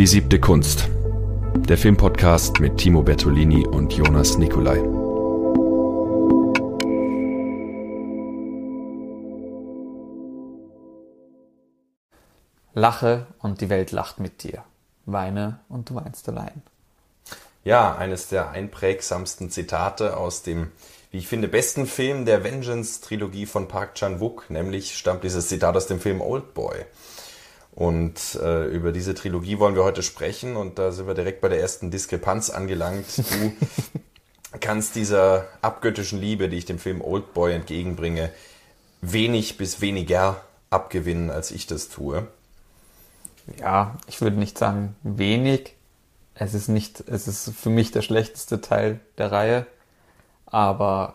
Die siebte Kunst. Der Filmpodcast mit Timo Bertolini und Jonas Nicolai. Lache und die Welt lacht mit dir. Weine und du weinst allein. Ja, eines der einprägsamsten Zitate aus dem, wie ich finde, besten Film der Vengeance-Trilogie von Park Chan-wook, nämlich stammt dieses Zitat aus dem Film Old Boy. Und äh, über diese Trilogie wollen wir heute sprechen und da sind wir direkt bei der ersten Diskrepanz angelangt. Du kannst dieser abgöttischen Liebe, die ich dem Film Old Boy entgegenbringe, wenig bis weniger abgewinnen, als ich das tue. Ja, ich würde nicht sagen wenig. Es ist nicht, es ist für mich der schlechteste Teil der Reihe, aber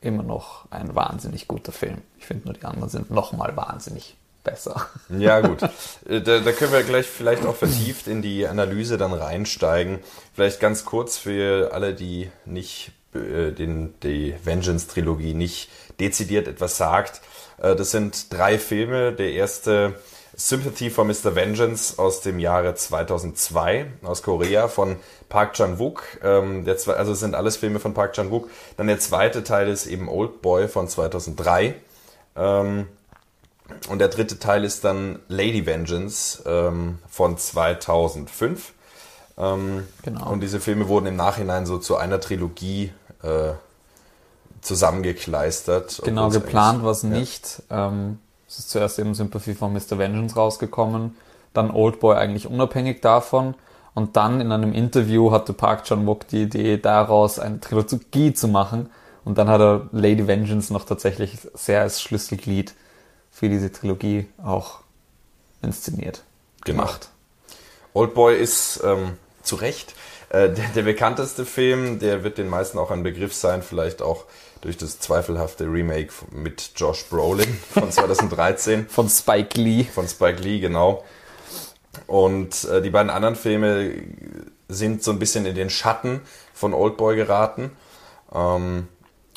immer noch ein wahnsinnig guter Film. Ich finde nur die anderen sind nochmal wahnsinnig besser. Ja, gut. Äh, da, da, können wir gleich vielleicht auch vertieft in die Analyse dann reinsteigen. Vielleicht ganz kurz für alle, die nicht äh, den, die Vengeance-Trilogie nicht dezidiert etwas sagt. Äh, das sind drei Filme. Der erste Sympathy for Mr. Vengeance aus dem Jahre 2002 aus Korea von Park Chan-wook. Ähm, der, also es sind alles Filme von Park Chan-wook. Dann der zweite Teil ist eben Old Boy von 2003. Ähm, und der dritte Teil ist dann Lady Vengeance ähm, von 2005. Ähm, genau. Und diese Filme wurden im Nachhinein so zu einer Trilogie äh, zusammengekleistert. Genau, geplant war es ja. nicht. Ähm, es ist zuerst eben Sympathy von Mr. Vengeance rausgekommen, dann Oldboy eigentlich unabhängig davon. Und dann in einem Interview hatte Park Chan-wook die Idee, daraus eine Trilogie zu machen. Und dann hat er Lady Vengeance noch tatsächlich sehr als Schlüsselglied für diese Trilogie auch inszeniert, genau. gemacht. Oldboy ist ähm, zu Recht äh, der, der, bekannteste Film, der wird den meisten auch ein Begriff sein, vielleicht auch durch das zweifelhafte Remake mit Josh Brolin von 2013. von Spike Lee. Von Spike Lee, genau. Und äh, die beiden anderen Filme sind so ein bisschen in den Schatten von Oldboy geraten. Ähm,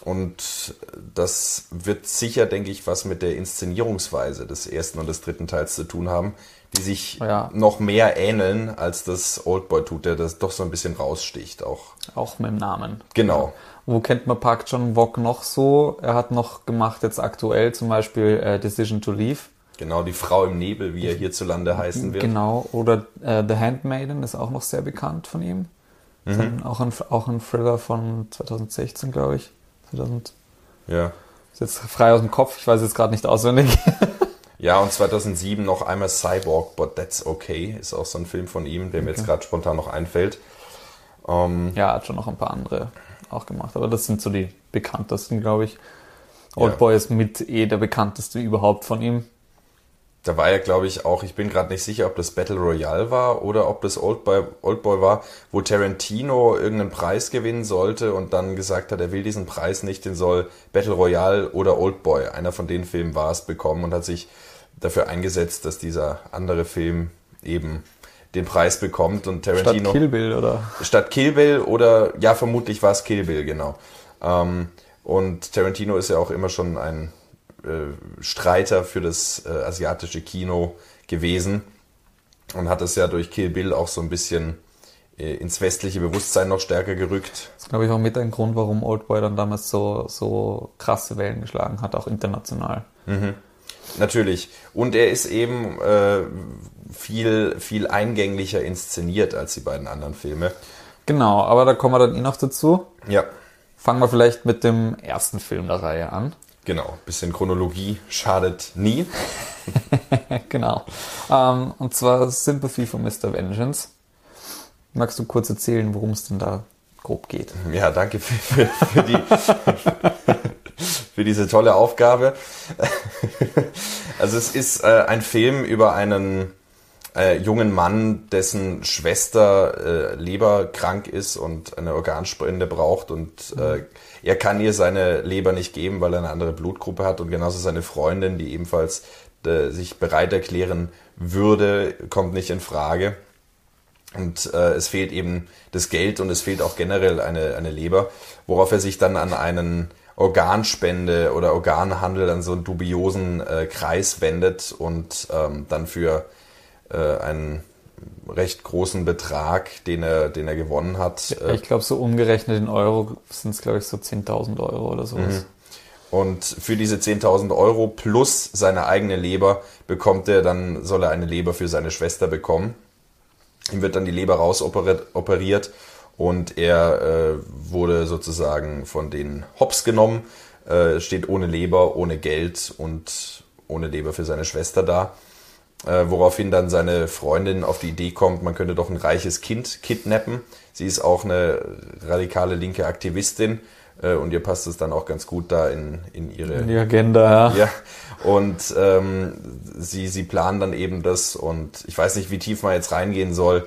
und das wird sicher, denke ich, was mit der Inszenierungsweise des ersten und des dritten Teils zu tun haben, die sich ja. noch mehr ähneln, als das Oldboy tut, der das doch so ein bisschen raussticht auch. Auch mit dem Namen. Genau. Wo kennt man Park John Wok noch so? Er hat noch gemacht jetzt aktuell zum Beispiel äh, Decision to Leave. Genau, die Frau im Nebel, wie er hierzulande heißen wird. Genau, oder äh, The Handmaiden ist auch noch sehr bekannt von ihm. Mhm. Auch, ein, auch ein Thriller von 2016, glaube ich. 2000. Ja. Ist jetzt frei aus dem Kopf, ich weiß jetzt gerade nicht auswendig. ja, und 2007 noch einmal Cyborg, but that's okay, ist auch so ein Film von ihm, der mir jetzt gerade spontan noch einfällt. Ähm, ja, hat schon noch ein paar andere auch gemacht, aber das sind so die bekanntesten, glaube ich. Oldboy ja. ist mit eh der bekannteste überhaupt von ihm. Da war ja, glaube ich, auch, ich bin gerade nicht sicher, ob das Battle Royale war oder ob das Oldboy, Oldboy war, wo Tarantino irgendeinen Preis gewinnen sollte und dann gesagt hat, er will diesen Preis nicht, den soll Battle Royale oder Oldboy, einer von den Filmen war es, bekommen und hat sich dafür eingesetzt, dass dieser andere Film eben den Preis bekommt und Tarantino. Statt Kill Bill, oder? Statt Kill Bill oder, ja, vermutlich war es Kill Bill, genau. Ähm, und Tarantino ist ja auch immer schon ein äh, Streiter für das äh, asiatische Kino gewesen und hat es ja durch Kill Bill auch so ein bisschen äh, ins westliche Bewusstsein noch stärker gerückt. Das ist, glaube ich, auch mit ein Grund, warum Oldboy dann damals so, so krasse Wellen geschlagen hat, auch international. Mhm. Natürlich. Und er ist eben äh, viel, viel eingänglicher inszeniert als die beiden anderen Filme. Genau, aber da kommen wir dann eh noch dazu. Ja. Fangen wir vielleicht mit dem ersten Film der Reihe an. Genau, bisschen Chronologie schadet nie. genau. Ähm, und zwar Sympathy for Mr. Vengeance. Magst du kurz erzählen, worum es denn da grob geht? Ja, danke für, für, für die, für diese tolle Aufgabe. Also es ist äh, ein Film über einen äh, jungen Mann, dessen Schwester äh, leberkrank ist und eine Organspende braucht und äh, er kann ihr seine Leber nicht geben, weil er eine andere Blutgruppe hat und genauso seine Freundin, die ebenfalls äh, sich bereit erklären würde, kommt nicht in Frage. Und äh, es fehlt eben das Geld und es fehlt auch generell eine, eine Leber, worauf er sich dann an einen Organspende oder Organhandel an so einen dubiosen äh, Kreis wendet und ähm, dann für äh, ein recht großen Betrag, den er, den er gewonnen hat. Ja, ich glaube, so umgerechnet in Euro sind es, glaube ich, so 10.000 Euro oder sowas. Mhm. Und für diese 10.000 Euro plus seine eigene Leber bekommt er, dann soll er eine Leber für seine Schwester bekommen. Ihm wird dann die Leber rausoperiert und er äh, wurde sozusagen von den Hops genommen, äh, steht ohne Leber, ohne Geld und ohne Leber für seine Schwester da. Äh, woraufhin dann seine Freundin auf die Idee kommt, man könnte doch ein reiches Kind kidnappen. Sie ist auch eine radikale linke Aktivistin äh, und ihr passt es dann auch ganz gut da in, in ihre in die Agenda. Ja. ja. Und ähm, sie, sie planen dann eben das und ich weiß nicht, wie tief man jetzt reingehen soll.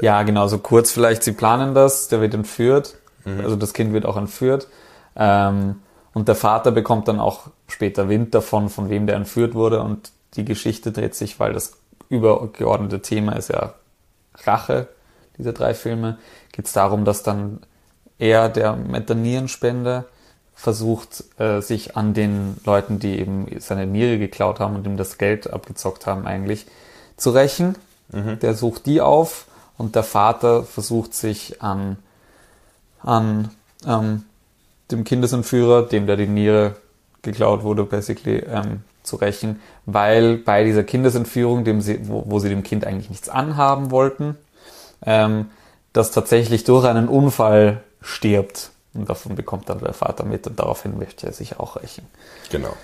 Ja, genau, so kurz vielleicht, sie planen das, der wird entführt, mhm. also das Kind wird auch entführt. Ähm, und der Vater bekommt dann auch später Wind davon, von wem der entführt wurde. Und die Geschichte dreht sich, weil das übergeordnete Thema ist ja Rache, diese drei Filme, geht es darum, dass dann er, der mit der Nierenspende, versucht, äh, sich an den Leuten, die eben seine Niere geklaut haben und ihm das Geld abgezockt haben, eigentlich zu rächen. Mhm. Der sucht die auf und der Vater versucht sich an, an ähm, dem Kindesentführer, dem der die Niere geklaut wurde, basically, ähm, zu rächen, weil bei dieser Kindesentführung, dem sie, wo, wo sie dem Kind eigentlich nichts anhaben wollten, ähm, das tatsächlich durch einen Unfall stirbt. Und davon bekommt dann der Vater mit und daraufhin möchte er sich auch rächen. Genau.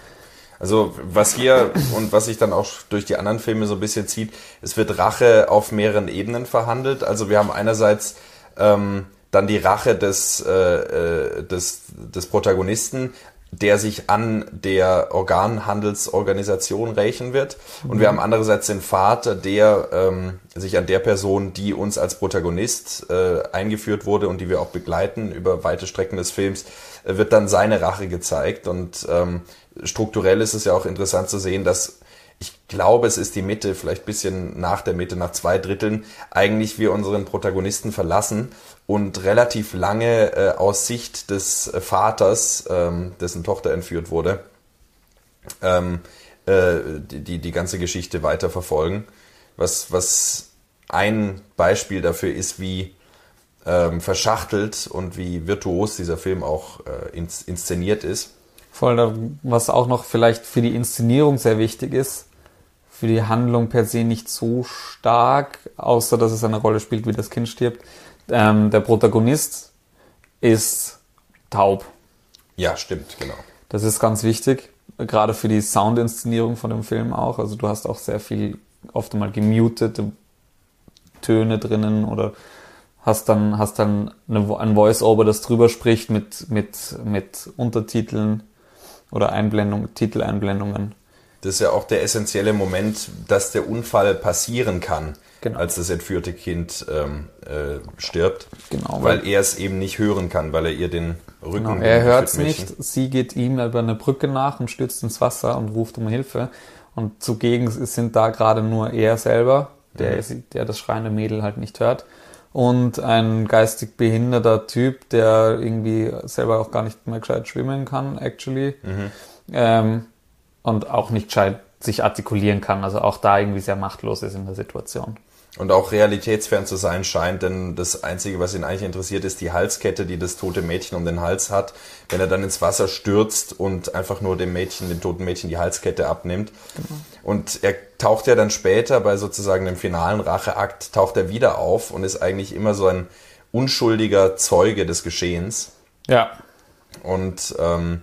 Also was hier und was sich dann auch durch die anderen Filme so ein bisschen zieht, es wird Rache auf mehreren Ebenen verhandelt. Also wir haben einerseits ähm, dann die Rache des, äh, äh des, des Protagonisten, der sich an der Organhandelsorganisation rächen wird. Und mhm. wir haben andererseits den Vater, der ähm, sich an der Person, die uns als Protagonist äh, eingeführt wurde und die wir auch begleiten über weite Strecken des Films, äh, wird dann seine Rache gezeigt. Und ähm, strukturell ist es ja auch interessant zu sehen, dass ich glaube, es ist die Mitte, vielleicht bisschen nach der Mitte, nach zwei Dritteln, eigentlich wir unseren Protagonisten verlassen und relativ lange äh, aus Sicht des äh, Vaters, ähm, dessen Tochter entführt wurde, ähm, äh, die, die ganze Geschichte weiter verfolgen. Was, was ein Beispiel dafür ist, wie ähm, verschachtelt und wie virtuos dieser Film auch äh, ins, inszeniert ist. Voll, was auch noch vielleicht für die Inszenierung sehr wichtig ist, für die Handlung per se nicht so stark, außer dass es eine Rolle spielt, wie das Kind stirbt, ähm, der Protagonist ist taub. Ja, stimmt, genau. Das ist ganz wichtig, gerade für die Soundinszenierung von dem Film auch. Also du hast auch sehr viel oft einmal gemutete Töne drinnen oder hast dann, hast dann eine, ein Voice-Over, das drüber spricht mit, mit, mit Untertiteln oder Einblendungen, Titeleinblendungen. Das ist ja auch der essentielle Moment, dass der Unfall passieren kann genau. als das entführte Kind ähm, äh, stirbt. Genau. Weil er es eben nicht hören kann, weil er ihr den Rücken. Genau. Er hört es nicht. Sie geht ihm über eine Brücke nach und stürzt ins Wasser und ruft um Hilfe. Und zugegen sind da gerade nur er selber, der, mhm. der das schreiende Mädel halt nicht hört. Und ein geistig behinderter Typ, der irgendwie selber auch gar nicht mehr gescheit schwimmen kann, actually. Mhm. Ähm, und auch nicht gescheit sich artikulieren kann. Also auch da irgendwie sehr machtlos ist in der Situation. Und auch realitätsfern zu sein scheint, denn das Einzige, was ihn eigentlich interessiert, ist die Halskette, die das tote Mädchen um den Hals hat. Wenn er dann ins Wasser stürzt und einfach nur dem Mädchen, dem toten Mädchen die Halskette abnimmt. Genau. Und er taucht ja dann später bei sozusagen dem finalen Racheakt, taucht er wieder auf und ist eigentlich immer so ein unschuldiger Zeuge des Geschehens. Ja. Und ähm,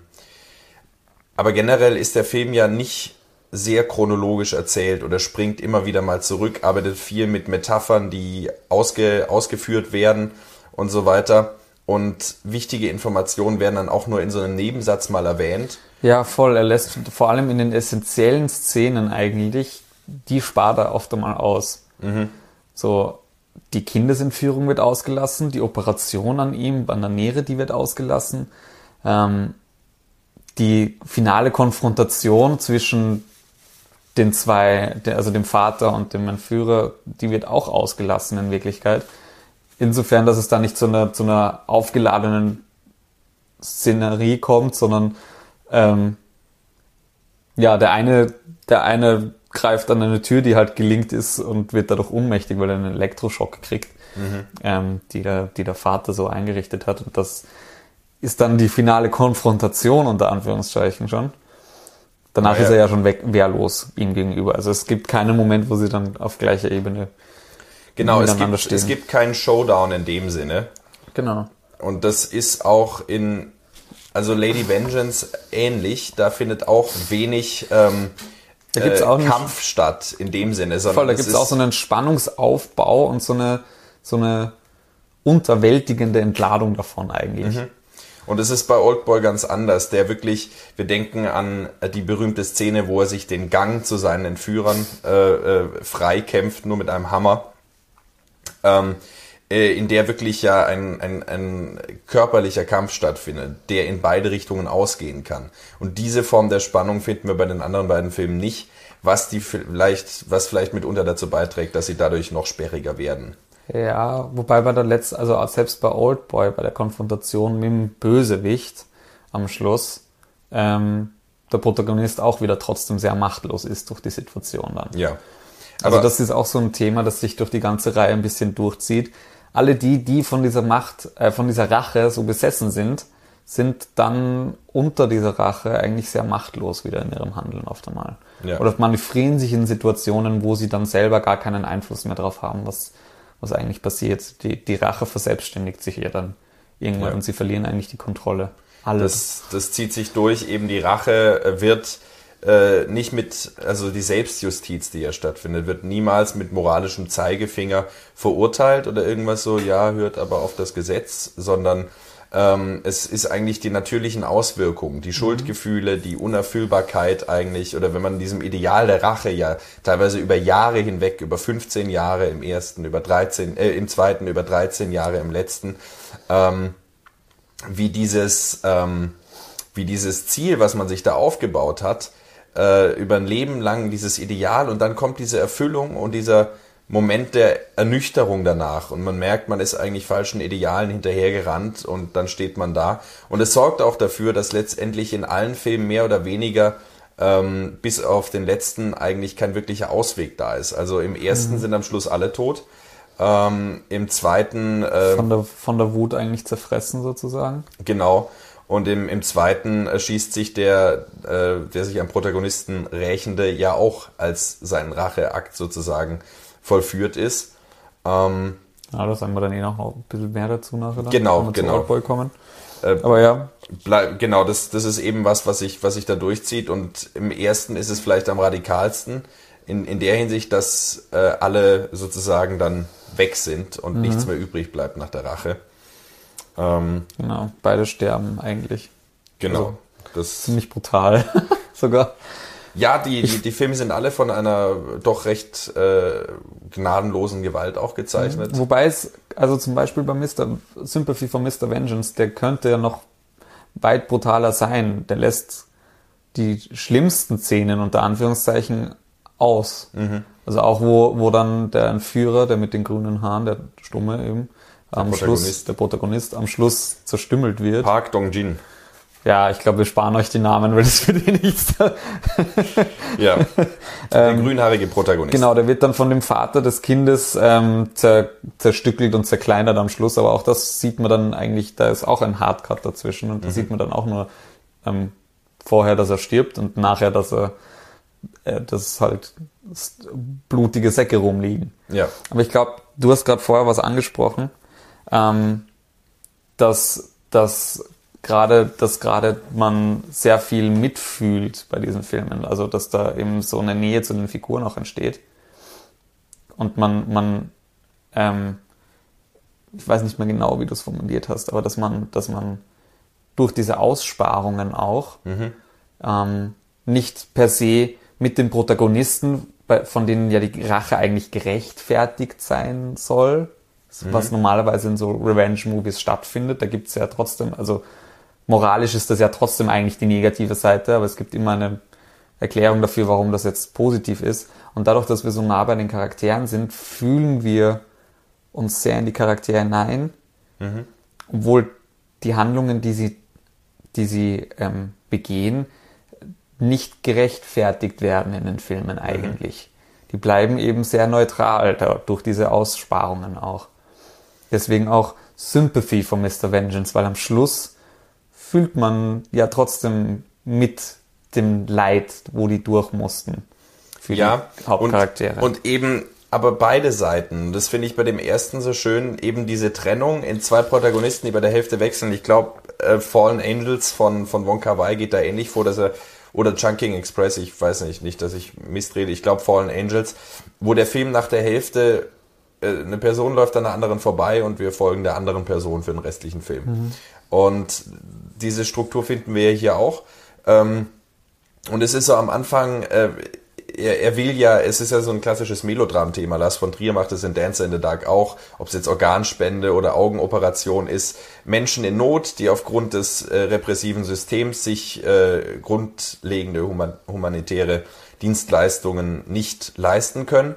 aber generell ist der Film ja nicht sehr chronologisch erzählt oder springt immer wieder mal zurück, arbeitet viel mit Metaphern, die ausge, ausgeführt werden und so weiter. Und wichtige Informationen werden dann auch nur in so einem Nebensatz mal erwähnt. Ja, voll. Er lässt vor allem in den essentiellen Szenen eigentlich, die spart er oft einmal aus. Mhm. So, die Kindesentführung wird ausgelassen, die Operation an ihm, an der Niere, die wird ausgelassen. Ähm, die finale Konfrontation zwischen den zwei, also dem Vater und dem Entführer, die wird auch ausgelassen in Wirklichkeit. Insofern, dass es da nicht zu einer, zu einer aufgeladenen Szenerie kommt, sondern ähm, ja, der eine, der eine greift an eine Tür, die halt gelingt ist und wird dadurch ohnmächtig, weil er einen Elektroschock kriegt, mhm. ähm, die, der, die der Vater so eingerichtet hat. Und das ist dann die finale Konfrontation unter Anführungszeichen schon. Danach ja, ist er ja schon weg, wehrlos ihm gegenüber. Also es gibt keinen Moment, wo sie dann auf gleicher Ebene genau, miteinander es gibt, stehen. Es gibt keinen Showdown in dem Sinne. Genau. Und das ist auch in, also Lady Vengeance ähnlich. Da findet auch wenig ähm, da gibt's äh, auch äh, Kampf statt in dem Sinne. Voll, da gibt es auch so einen Spannungsaufbau und so eine, so eine unterwältigende Entladung davon eigentlich. Mhm. Und es ist bei Oldboy ganz anders. Der wirklich, wir denken an die berühmte Szene, wo er sich den Gang zu seinen Entführern äh, äh, freikämpft, nur mit einem Hammer. Ähm, äh, in der wirklich ja ein, ein, ein körperlicher Kampf stattfindet, der in beide Richtungen ausgehen kann. Und diese Form der Spannung finden wir bei den anderen beiden Filmen nicht, was die vielleicht, was vielleicht mitunter dazu beiträgt, dass sie dadurch noch sperriger werden. Ja, wobei bei der letzten, also selbst bei Oldboy, bei der Konfrontation mit dem Bösewicht am Schluss, ähm, der Protagonist auch wieder trotzdem sehr machtlos ist durch die Situation dann. Ja. Also das ist auch so ein Thema, das sich durch die ganze Reihe ein bisschen durchzieht. Alle die, die von dieser Macht, äh, von dieser Rache so besessen sind, sind dann unter dieser Rache eigentlich sehr machtlos wieder in ihrem Handeln oft einmal. Ja. Oder manövrieren sich in Situationen, wo sie dann selber gar keinen Einfluss mehr drauf haben, was was eigentlich passiert. Die, die Rache verselbstständigt sich ja dann irgendwann ja. und sie verlieren eigentlich die Kontrolle. Alles. Das, das zieht sich durch, eben die Rache äh, wird äh, nicht mit, also die Selbstjustiz, die ja stattfindet, wird niemals mit moralischem Zeigefinger verurteilt oder irgendwas so, ja, hört aber auf das Gesetz, sondern ähm, es ist eigentlich die natürlichen Auswirkungen, die mhm. Schuldgefühle, die Unerfüllbarkeit eigentlich, oder wenn man diesem Ideal der Rache ja teilweise über Jahre hinweg, über 15 Jahre im ersten, über 13, äh, im zweiten, über 13 Jahre im letzten, ähm, wie dieses, ähm, wie dieses Ziel, was man sich da aufgebaut hat, äh, über ein Leben lang dieses Ideal und dann kommt diese Erfüllung und dieser Moment der Ernüchterung danach und man merkt, man ist eigentlich falschen Idealen hinterhergerannt und dann steht man da. Und es sorgt auch dafür, dass letztendlich in allen Filmen mehr oder weniger ähm, bis auf den letzten eigentlich kein wirklicher Ausweg da ist. Also im ersten mhm. sind am Schluss alle tot. Ähm, Im zweiten äh, von, der, von der Wut eigentlich zerfressen sozusagen. Genau. Und im, im zweiten erschießt sich der, äh, der sich am Protagonisten rächende ja auch als sein Racheakt sozusagen vollführt ist. Ähm, ja, da sagen wir dann eh noch ein bisschen mehr dazu nachher. Genau, wenn wir genau. Zu kommen. Äh, Aber ja. Bleib, genau, das, das ist eben was, was sich was sich da durchzieht. Und im ersten ist es vielleicht am radikalsten in, in der Hinsicht, dass äh, alle sozusagen dann weg sind und mhm. nichts mehr übrig bleibt nach der Rache. Ähm, genau, beide sterben eigentlich. Genau. Also, das ziemlich brutal sogar. Ja, die, die, die Filme sind alle von einer doch recht äh, gnadenlosen Gewalt auch gezeichnet. Mhm. Wobei es, also zum Beispiel bei Mr. Sympathy for Mr. Vengeance, der könnte ja noch weit brutaler sein. Der lässt die schlimmsten Szenen unter Anführungszeichen aus. Mhm. Also auch wo, wo dann der Entführer, der mit den grünen Haaren, der Stumme eben, der am Schluss, der Protagonist am Schluss zerstümmelt wird. Park Dong-jin. Ja, ich glaube, wir sparen euch die Namen, weil das für die nichts. ja. Der ähm, grünhaarige Protagonist. Genau, der wird dann von dem Vater des Kindes ähm, zer, zerstückelt und zerkleinert am Schluss, aber auch das sieht man dann eigentlich, da ist auch ein Hardcut dazwischen und da mhm. sieht man dann auch nur ähm, vorher, dass er stirbt und nachher, dass er äh, dass halt blutige Säcke rumliegen. Ja. Aber ich glaube, du hast gerade vorher was angesprochen, ähm, dass, dass gerade, dass gerade man sehr viel mitfühlt bei diesen Filmen. Also, dass da eben so eine Nähe zu den Figuren auch entsteht. Und man, man, ähm, ich weiß nicht mehr genau, wie du es formuliert hast, aber dass man, dass man durch diese Aussparungen auch mhm. ähm, nicht per se mit den Protagonisten, von denen ja die Rache eigentlich gerechtfertigt sein soll, mhm. was normalerweise in so Revenge-Movies stattfindet. Da gibt's ja trotzdem, also moralisch ist das ja trotzdem eigentlich die negative Seite, aber es gibt immer eine Erklärung dafür, warum das jetzt positiv ist. Und dadurch, dass wir so nah bei den Charakteren sind, fühlen wir uns sehr in die Charaktere hinein, mhm. obwohl die Handlungen, die sie, die sie ähm, begehen, nicht gerechtfertigt werden in den Filmen eigentlich. Mhm. Die bleiben eben sehr neutral da, durch diese Aussparungen auch. Deswegen auch Sympathy von Mr. Vengeance, weil am Schluss fühlt man ja trotzdem mit dem Leid, wo die durch mussten. Für ja, die Hauptcharaktere. Und, und eben aber beide Seiten. Das finde ich bei dem ersten so schön, eben diese Trennung in zwei Protagonisten, die bei der Hälfte wechseln. Ich glaube, äh, Fallen Angels von, von Wong Kar Wai geht da ähnlich vor, dass er, oder Chunking Express, ich weiß nicht, nicht, dass ich mistrede, ich glaube Fallen Angels, wo der Film nach der Hälfte, eine Person läuft an einer anderen vorbei und wir folgen der anderen Person für den restlichen Film. Mhm. Und diese Struktur finden wir hier auch. Ähm, und es ist so am Anfang, äh, er, er will ja, es ist ja so ein klassisches Melodram-Thema. Lars von Trier macht es in Dancer in the Dark auch, ob es jetzt Organspende oder Augenoperation ist. Menschen in Not, die aufgrund des äh, repressiven Systems sich äh, grundlegende human humanitäre Dienstleistungen nicht leisten können.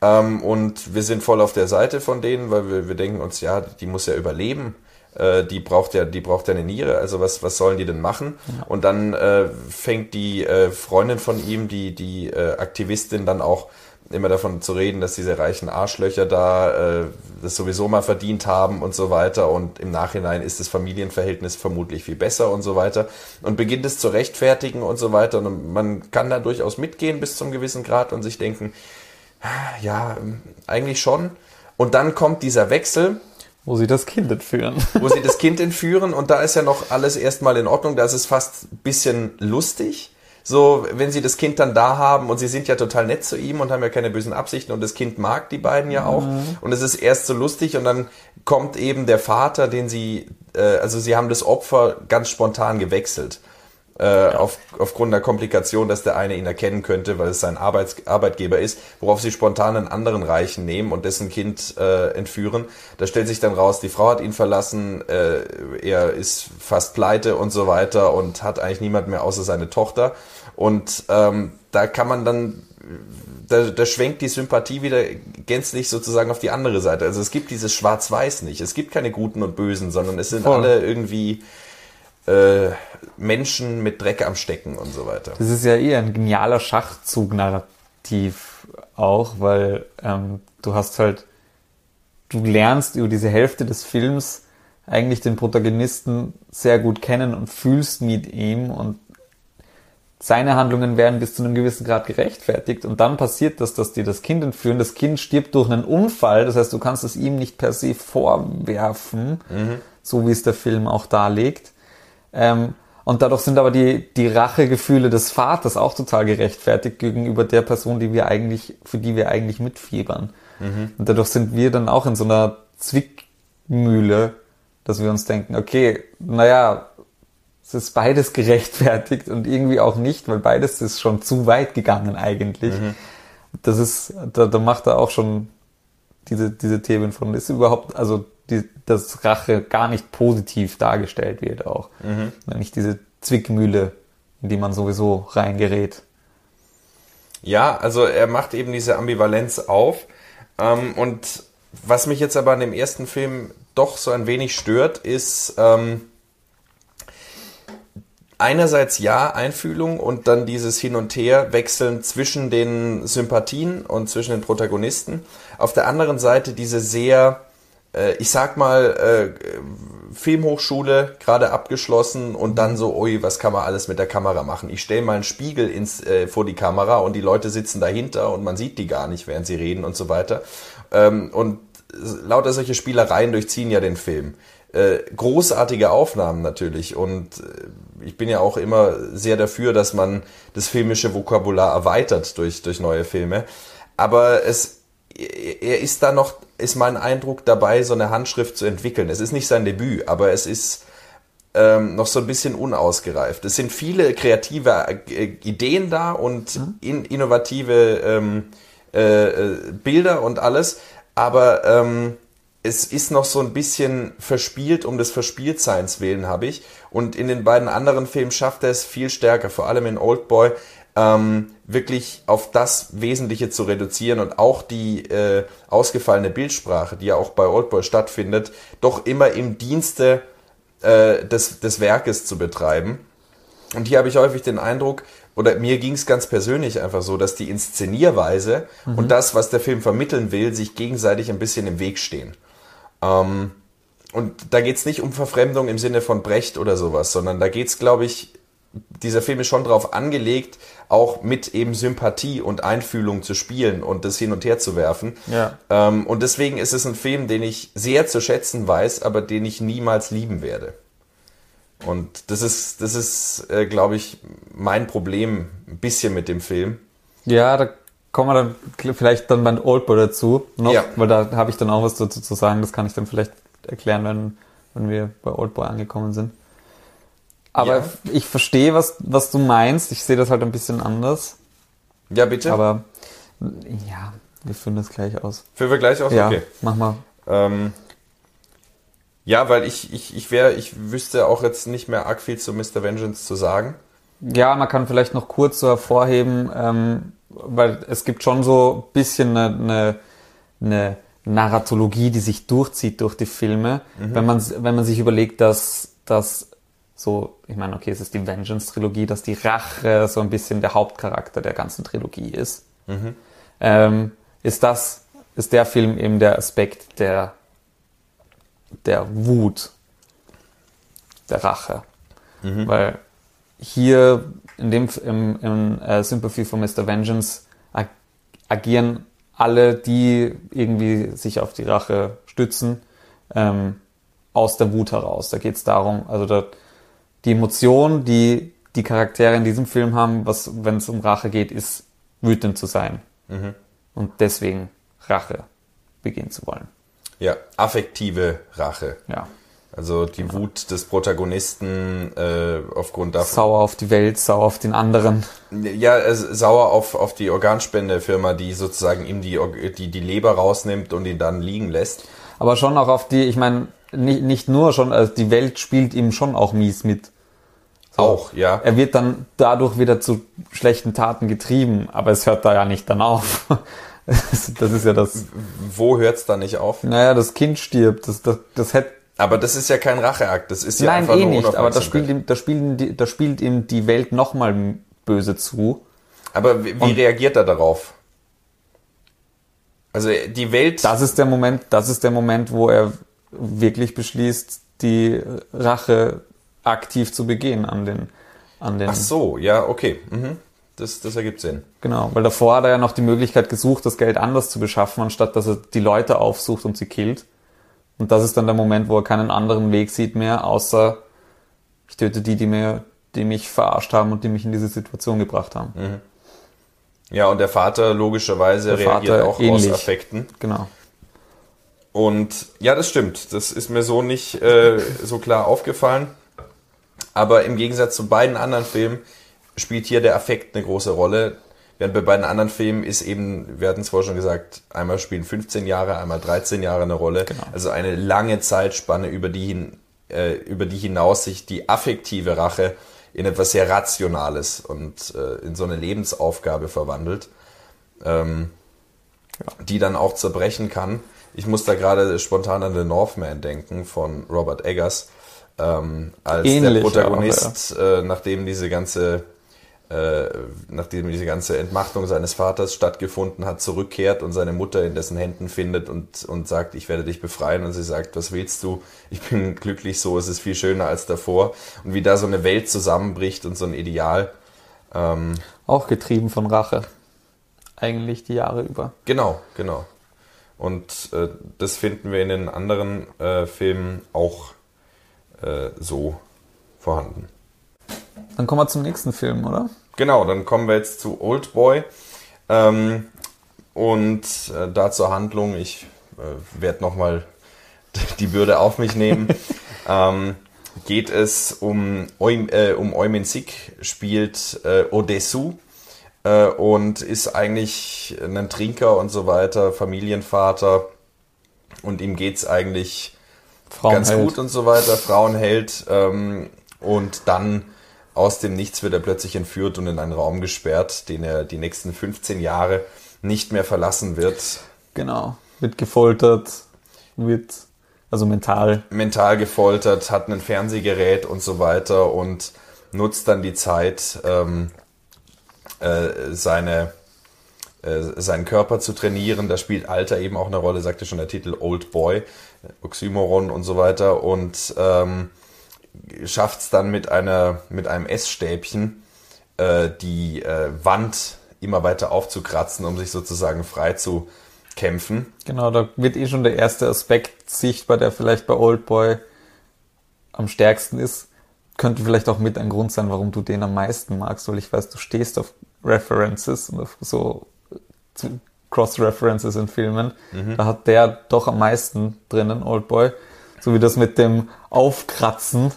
Ähm, und wir sind voll auf der Seite von denen, weil wir, wir denken uns, ja, die muss ja überleben. Äh, die braucht ja, die braucht ja eine Niere, also was, was sollen die denn machen? Ja. Und dann äh, fängt die äh, Freundin von ihm, die, die äh, Aktivistin, dann auch immer davon zu reden, dass diese reichen Arschlöcher da äh, das sowieso mal verdient haben und so weiter. Und im Nachhinein ist das Familienverhältnis vermutlich viel besser und so weiter. Und beginnt es zu rechtfertigen und so weiter. Und man kann da durchaus mitgehen bis zum gewissen Grad und sich denken, ja, eigentlich schon. Und dann kommt dieser Wechsel, wo sie das Kind entführen. Wo sie das Kind entführen und da ist ja noch alles erstmal in Ordnung, da ist es fast ein bisschen lustig. So, wenn sie das Kind dann da haben und sie sind ja total nett zu ihm und haben ja keine bösen Absichten und das Kind mag die beiden ja auch mhm. und es ist erst so lustig und dann kommt eben der Vater, den sie, äh, also sie haben das Opfer ganz spontan gewechselt äh, auf, aufgrund der Komplikation, dass der eine ihn erkennen könnte, weil es sein Arbeits Arbeitgeber ist, worauf sie spontan einen anderen Reichen nehmen und dessen Kind äh, entführen. Da stellt sich dann raus, die Frau hat ihn verlassen, äh, er ist fast pleite und so weiter und hat eigentlich niemand mehr außer seine Tochter. Und ähm, da kann man dann da, da schwenkt die Sympathie wieder gänzlich sozusagen auf die andere Seite. Also es gibt dieses Schwarz-Weiß nicht. Es gibt keine Guten und Bösen, sondern es sind Voll. alle irgendwie äh, Menschen mit Dreck am Stecken und so weiter. Das ist ja eher ein genialer Schachzug-Narrativ auch, weil ähm, du hast halt, du lernst über diese Hälfte des Films eigentlich den Protagonisten sehr gut kennen und fühlst mit ihm und seine Handlungen werden bis zu einem gewissen Grad gerechtfertigt und dann passiert das, dass die das Kind entführen. Das Kind stirbt durch einen Unfall, das heißt, du kannst es ihm nicht per se vorwerfen, mhm. so wie es der Film auch darlegt. Ähm, und dadurch sind aber die, die Rachegefühle des Vaters auch total gerechtfertigt gegenüber der Person, die wir eigentlich, für die wir eigentlich mitfiebern. Mhm. Und dadurch sind wir dann auch in so einer Zwickmühle, dass wir uns denken, okay, naja, es ist beides gerechtfertigt und irgendwie auch nicht, weil beides ist schon zu weit gegangen eigentlich. Mhm. Das ist, da, da macht er auch schon diese, diese Themen von, ist überhaupt, also die, dass Rache gar nicht positiv dargestellt wird auch. Mhm. Nicht diese Zwickmühle, in die man sowieso reingerät. Ja, also er macht eben diese Ambivalenz auf. Ähm, und was mich jetzt aber an dem ersten Film doch so ein wenig stört, ist ähm, einerseits ja Einfühlung und dann dieses Hin und Her wechseln zwischen den Sympathien und zwischen den Protagonisten. Auf der anderen Seite diese sehr äh, ich sag mal, äh, Filmhochschule gerade abgeschlossen und dann so, ui, was kann man alles mit der Kamera machen? Ich stelle mal einen Spiegel ins, äh, vor die Kamera und die Leute sitzen dahinter und man sieht die gar nicht, während sie reden und so weiter. Ähm, und lauter solche Spielereien durchziehen ja den Film. Äh, großartige Aufnahmen natürlich und äh, ich bin ja auch immer sehr dafür, dass man das filmische Vokabular erweitert durch, durch neue Filme. Aber es, er ist da noch ist mein Eindruck dabei, so eine Handschrift zu entwickeln. Es ist nicht sein Debüt, aber es ist ähm, noch so ein bisschen unausgereift. Es sind viele kreative äh, Ideen da und mhm. in, innovative ähm, äh, äh, Bilder und alles, aber ähm, es ist noch so ein bisschen verspielt um des Verspieltseins willen, habe ich. Und in den beiden anderen Filmen schafft er es viel stärker, vor allem in Oldboy ähm, wirklich auf das Wesentliche zu reduzieren und auch die äh, ausgefallene Bildsprache, die ja auch bei Oldboy stattfindet, doch immer im Dienste äh, des, des Werkes zu betreiben. Und hier habe ich häufig den Eindruck, oder mir ging es ganz persönlich einfach so, dass die Inszenierweise Mhm. und das, was der Film vermitteln will, sich gegenseitig ein bisschen im Weg stehen. Ähm, und da geht's nicht um Verfremdung im Sinne von Brecht oder sowas, sondern da geht's, glaube ich, dieser Film ist schon darauf angelegt, auch mit eben Sympathie und Einfühlung zu spielen und das hin und her zu werfen. Ja. Ähm, und deswegen ist es ein Film, den ich sehr zu schätzen weiß, aber den ich niemals lieben werde. Und das ist, das ist, äh, glaube ich, mein Problem ein bisschen mit dem Film. Ja, da kommen wir dann vielleicht dann beim Oldboy dazu noch, Ja. weil da habe ich dann auch was dazu zu sagen. Das kann ich dann vielleicht erklären, wenn, wenn wir bei Oldboy angekommen sind. Aber Ja. ich verstehe, was, was du meinst. Ich sehe das halt ein bisschen anders. Ja, bitte? Aber ja, wir führen das gleich aus. Für wir gleich aus? Ja, Okay. mach mal. Ähm, ja, weil ich, ich, ich wäre, ich wüsste auch jetzt nicht mehr arg viel zu Mr. Vengeance zu sagen. Ja, man kann vielleicht noch kurz so hervorheben, ähm, weil es gibt schon so ein bisschen eine, eine, eine Narratologie, die sich durchzieht durch die Filme. Wenn, man, wenn man sich überlegt, dass, dass so, ich meine, okay, es ist die Vengeance-Trilogie, dass die Rache so ein bisschen der Hauptcharakter der ganzen Trilogie ist. Ähm, ist das, ist der Film eben der Aspekt der, der Wut, der Rache. Weil hier in dem im, im äh, Sympathy for Mr. Vengeance ag agieren alle, die irgendwie sich auf die Rache stützen, ähm, aus der Wut heraus. Da geht es darum, also da, die Emotion, die die Charaktere in diesem Film haben, was wenn es um Rache geht, ist wütend zu sein und deswegen Rache begehen zu wollen. Ja, affektive Rache. Ja. Also die Wut des Protagonisten äh, aufgrund davon. Sauer auf die Welt, sauer auf den anderen. Ja, äh, sauer auf, auf die Organspendefirma, die sozusagen ihm die, die, die Leber rausnimmt und ihn dann liegen lässt. Aber schon auch auf die, ich meine, nicht, nicht nur schon, also die Welt spielt ihm schon auch mies mit. So. Auch, ja. Er wird dann dadurch wieder zu schlechten Taten getrieben, aber es hört da ja nicht dann auf. Das ist ja das, Wo hört's dann nicht auf? naja, das Kind stirbt, das, das, das hätte, Aber das ist ja kein Racheakt, das ist ja nein, einfach eh nur nicht, aber das Unaufmerksamkeit. spielt ihm, das spielt ihm, spielt ihm die Welt nochmal böse zu. Aber wie, wie reagiert er darauf? Also die Welt. Das ist der Moment, das ist der Moment, wo er wirklich beschließt, die Rache aktiv zu begehen an den, an den Ach so, ja, okay. Mhm. Das, das ergibt Sinn. Genau, weil davor hat er ja noch die Möglichkeit gesucht, das Geld anders zu beschaffen, anstatt dass er die Leute aufsucht und sie killt. Und das ist dann der Moment, wo er keinen anderen Weg sieht mehr, außer ich töte die, die mir, die mich verarscht haben und die mich in diese Situation gebracht haben. Ja, und der Vater logischerweise Der reagiert Vater auch ähnlich. aus Affekten. Genau. Und ja, das stimmt. Das ist mir so nicht äh, so klar aufgefallen. Aber im Gegensatz zu beiden anderen Filmen spielt hier der Affekt eine große Rolle. Während bei beiden anderen Filmen ist eben, wir hatten es vorher schon gesagt, einmal spielen 15 Jahre, einmal 13 Jahre eine Rolle. Also eine lange Zeitspanne, über die, hin, äh, über die hinaus sich die affektive Rache in etwas sehr Rationales und äh, in so eine Lebensaufgabe verwandelt ähm, die dann auch zerbrechen kann. Ich muss da gerade spontan an The Northman denken von Robert Eggers, ähm, als Ähnlich der Protagonist, äh, nachdem diese ganze äh, nachdem diese ganze Entmachtung seines Vaters stattgefunden hat, zurückkehrt und seine Mutter in dessen Händen findet und, und sagt, ich werde dich befreien. Und sie sagt, was willst du? Ich bin glücklich so, es ist viel schöner als davor. Und wie da so eine Welt zusammenbricht und so ein Ideal. Ähm, Auch getrieben von Rache. Eigentlich die Jahre über. Genau, genau. Und äh, das finden wir in den anderen äh, Filmen auch äh, so vorhanden. Dann kommen wir zum nächsten Film, oder? Genau, dann kommen wir jetzt zu Old Boy. Ähm, und äh, da zur Handlung, ich äh, werde nochmal die Bürde auf mich nehmen. ähm, geht es um, Eum, äh, um Eumen Sik, spielt äh, Odessu äh, und ist eigentlich ein Trinker und so weiter, Familienvater. Und ihm geht's eigentlich ganz Frauenheld. gut und so weiter, Frauenheld. Ähm, und dann aus dem Nichts wird er plötzlich entführt und in einen Raum gesperrt, den er die nächsten 15 Jahre nicht mehr verlassen wird. Genau. Wird gefoltert, wird, also mental. Mental gefoltert, hat ein Fernsehgerät und so weiter und nutzt dann die Zeit, ähm, äh, seine, äh, seinen Körper zu trainieren. Da spielt Alter eben auch eine Rolle, sagte schon der Titel Old Boy, Oxymoron und so weiter. Und ähm, schafft es dann mit, einer, mit einem Essstäbchen äh, die äh, Wand immer weiter aufzukratzen, um sich sozusagen frei zu kämpfen. Genau, da wird eh schon der erste Aspekt sichtbar, der vielleicht bei Oldboy am stärksten ist. Könnte vielleicht auch mit ein Grund sein, warum du den am meisten magst, weil ich weiß, du stehst auf References so Cross-References in Filmen. Mhm. Da hat der doch am meisten drinnen, Oldboy. So wie das mit dem Aufkratzen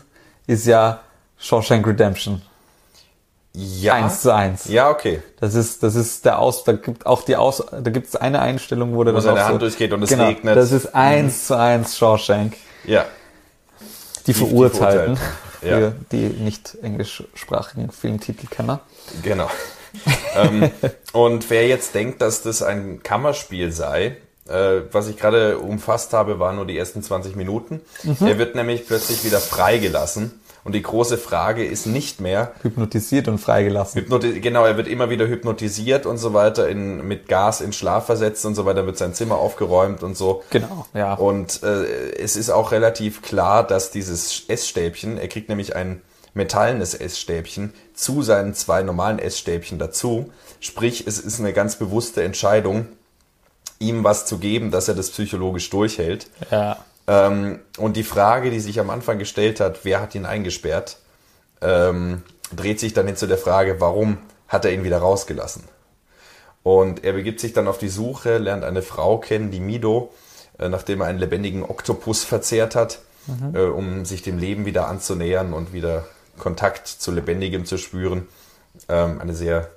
ist ja Shawshank Redemption. Ja. Eins zu eins. Ja, okay. Das ist, das ist der Aus, da gibt auch die Aus, da gibt es eine Einstellung, wo der Wo seine Hand so, durchgeht und es genau, regnet. Das ist eins zu eins Shawshank. Ja. Die Verurteilten. Verurteilten, ja. Für die nicht englischsprachigen Filmtitelkenner. Genau. Ähm, und wer jetzt denkt, dass das ein Kammerspiel sei, äh, was ich gerade umfasst habe, waren nur die ersten 20 Minuten. Mhm. Er wird nämlich plötzlich wieder freigelassen. Und die große Frage ist nicht mehr, Hypnotisiert und freigelassen. Hypnoti genau, er wird immer wieder hypnotisiert und so weiter, in, mit Gas in Schlaf versetzt und so weiter, wird sein Zimmer aufgeräumt und so. Genau, ja. Und äh, es ist auch relativ klar, dass dieses Essstäbchen, er kriegt nämlich ein metallenes Essstäbchen zu seinen zwei normalen Essstäbchen dazu. Sprich, es ist eine ganz bewusste Entscheidung, ihm was zu geben, dass er das psychologisch durchhält. ja. Ähm, und die Frage, die sich am Anfang gestellt hat, wer hat ihn eingesperrt, ähm, dreht sich dann hin zu der Frage, warum hat er ihn wieder rausgelassen? Und er begibt sich dann auf die Suche, lernt eine Frau kennen, die Mido, äh, nachdem er einen lebendigen Oktopus verzehrt hat, äh, um sich dem Leben wieder anzunähern und wieder Kontakt zu Lebendigem zu spüren. Ähm, eine sehr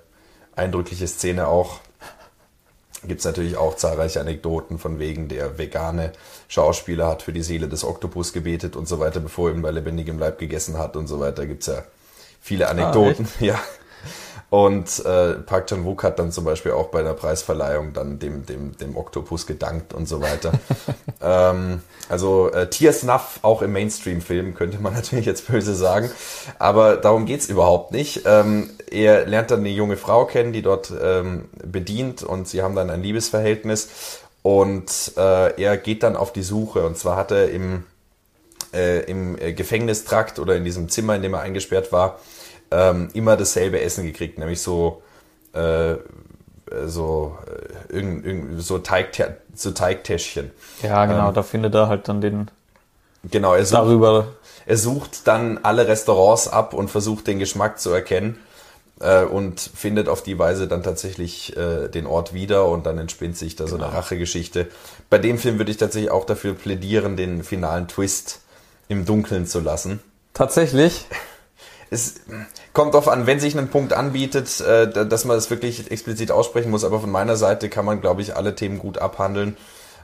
eindrückliche Szene auch. Gibt es natürlich auch zahlreiche Anekdoten von wegen, der vegane Schauspieler hat für die Seele des Oktopus gebetet und so weiter, bevor er ihn bei lebendigem Leib gegessen hat und so weiter. Gibt es ja viele Anekdoten. ja. Und äh, Park Chan-wook hat dann zum Beispiel auch bei der Preisverleihung dann dem, dem, dem Oktopus gedankt und so weiter. ähm, also äh, Tears Snuff auch im Mainstream-Film, könnte man natürlich jetzt böse sagen. Aber darum geht's überhaupt nicht. Ähm, er lernt dann eine junge Frau kennen, die dort ähm, bedient und sie haben dann ein Liebesverhältnis. Und äh, er geht dann auf die Suche. Und zwar hat er im, äh, im äh, Gefängnistrakt oder in diesem Zimmer, in dem er eingesperrt war, ähm, immer dasselbe Essen gekriegt, nämlich so äh, so äh, irgend, irgend, so, Teig, so Teigtäschchen. Ja, genau, Ähm, da findet er halt dann den Genau, er sucht, darüber. er sucht dann alle Restaurants ab und versucht den Geschmack zu erkennen äh, und findet auf die Weise dann tatsächlich äh, den Ort wieder und dann entspinnt sich da so eine Rachegeschichte. Bei dem Film würde ich tatsächlich auch dafür plädieren, den finalen Twist im Dunkeln zu lassen. Tatsächlich. es kommt darauf an, wenn sich ein Punkt anbietet, äh, da- dass man das wirklich explizit aussprechen muss. Aber von meiner Seite kann man, glaube ich, alle Themen gut abhandeln,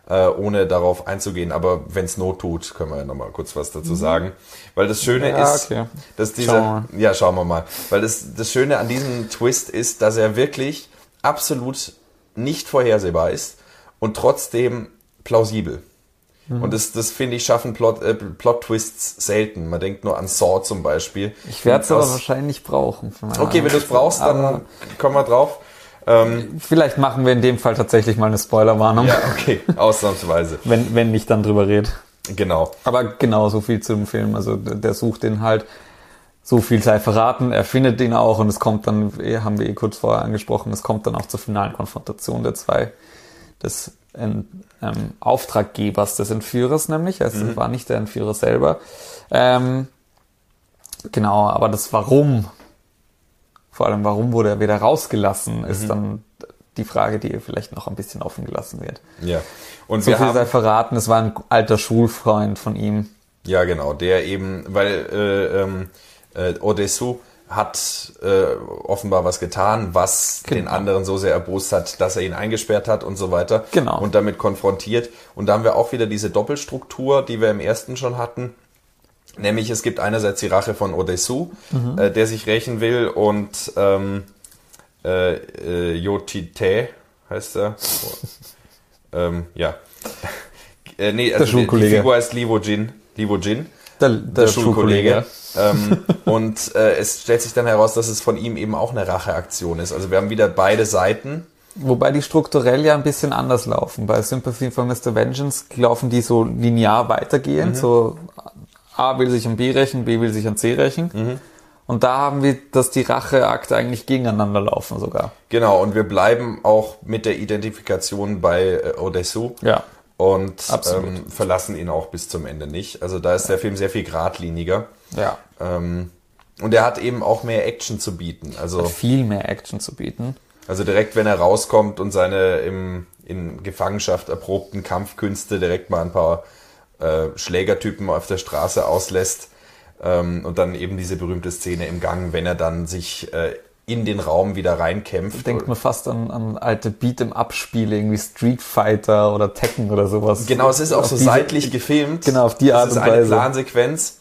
äh, ohne darauf einzugehen. Aber wenn es Not tut, können wir ja nochmal kurz was dazu sagen. Weil das Schöne Mhm. Ja, ist, okay. dass Schauen dieser, mal. ja, schauen wir mal. Weil das, das Schöne an diesem Twist ist, dass er wirklich absolut nicht vorhersehbar ist und trotzdem plausibel. Mhm. Und das, das finde ich, schaffen Plot, äh, Plot-Twists selten. Man denkt nur an Saw zum Beispiel. Ich werde es aber wahrscheinlich brauchen. Okay, wenn du es brauchst, dann Aber kommen wir drauf. Ähm, Vielleicht machen wir in dem Fall tatsächlich mal eine Spoilerwarnung. ja, okay, ausnahmsweise. Wenn, wenn ich dann drüber rede. Genau. Aber genau so viel zum Film. Also der sucht den halt, so viel sei verraten, er findet ihn auch und es kommt dann, eh, haben wir eh kurz vorher angesprochen, es kommt dann auch zur finalen Konfrontation der zwei, des ähm, ähm, Auftraggebers des Entführers nämlich, also Mhm. war nicht der Entführer selber. Ähm, genau, aber das Warum, vor allem warum wurde er wieder rausgelassen, Mhm. ist dann die Frage, die vielleicht noch ein bisschen offen gelassen wird. Ja. Und So wir viel sei haben, verraten, es war ein alter Schulfreund von ihm. ja genau, der eben, weil äh, ähm, äh, Odessu hat äh, offenbar was getan, was Genau. den anderen so sehr erbost hat, dass er ihn eingesperrt hat und so weiter. Genau. Und damit konfrontiert. Und da haben wir auch wieder diese Doppelstruktur, die wir im ersten schon hatten. Nämlich es gibt einerseits die Rache von Odessu, Mhm. äh, der sich rächen will und ähm, äh, äh, Yotite heißt er. ähm, ja. äh, nee, also die, die Schulkollege. Figur heißt Livo Jin. Livo Jin. Der, der, der Schulkollege. ähm, und äh, es stellt sich dann heraus, dass es von ihm eben auch eine Racheaktion ist. Also wir haben wieder beide Seiten. Wobei die strukturell ja ein bisschen anders laufen. Bei Sympathy for Mr. Vengeance laufen die so linear weitergehend. Mhm. So A will sich an B rächen, B will sich an C rächen. Mhm. Und da haben wir, dass die Racheakte eigentlich gegeneinander laufen sogar. Genau, und wir bleiben auch mit der Identifikation bei äh, Odessu. Ja. Und ähm, verlassen ihn auch bis zum Ende nicht. Also da ist der Film sehr viel geradliniger. Ja. Ähm, und er hat eben auch mehr Action zu bieten. Also viel mehr Action zu bieten. Also direkt, wenn er rauskommt und seine im, in Gefangenschaft erprobten Kampfkünste direkt mal ein paar äh, Schlägertypen auf der Straße auslässt, ähm, und dann eben diese berühmte Szene im Gang, wenn er dann sich äh, in den Raum wieder reinkämpft. Denkt man fast an, an alte Beat'em-Up-Spiele, irgendwie Street Fighter oder Tekken oder sowas. Genau, es ist auch auf so diese, seitlich gefilmt. Genau, auf die Art und Weise. Das ist eine Plansequenz.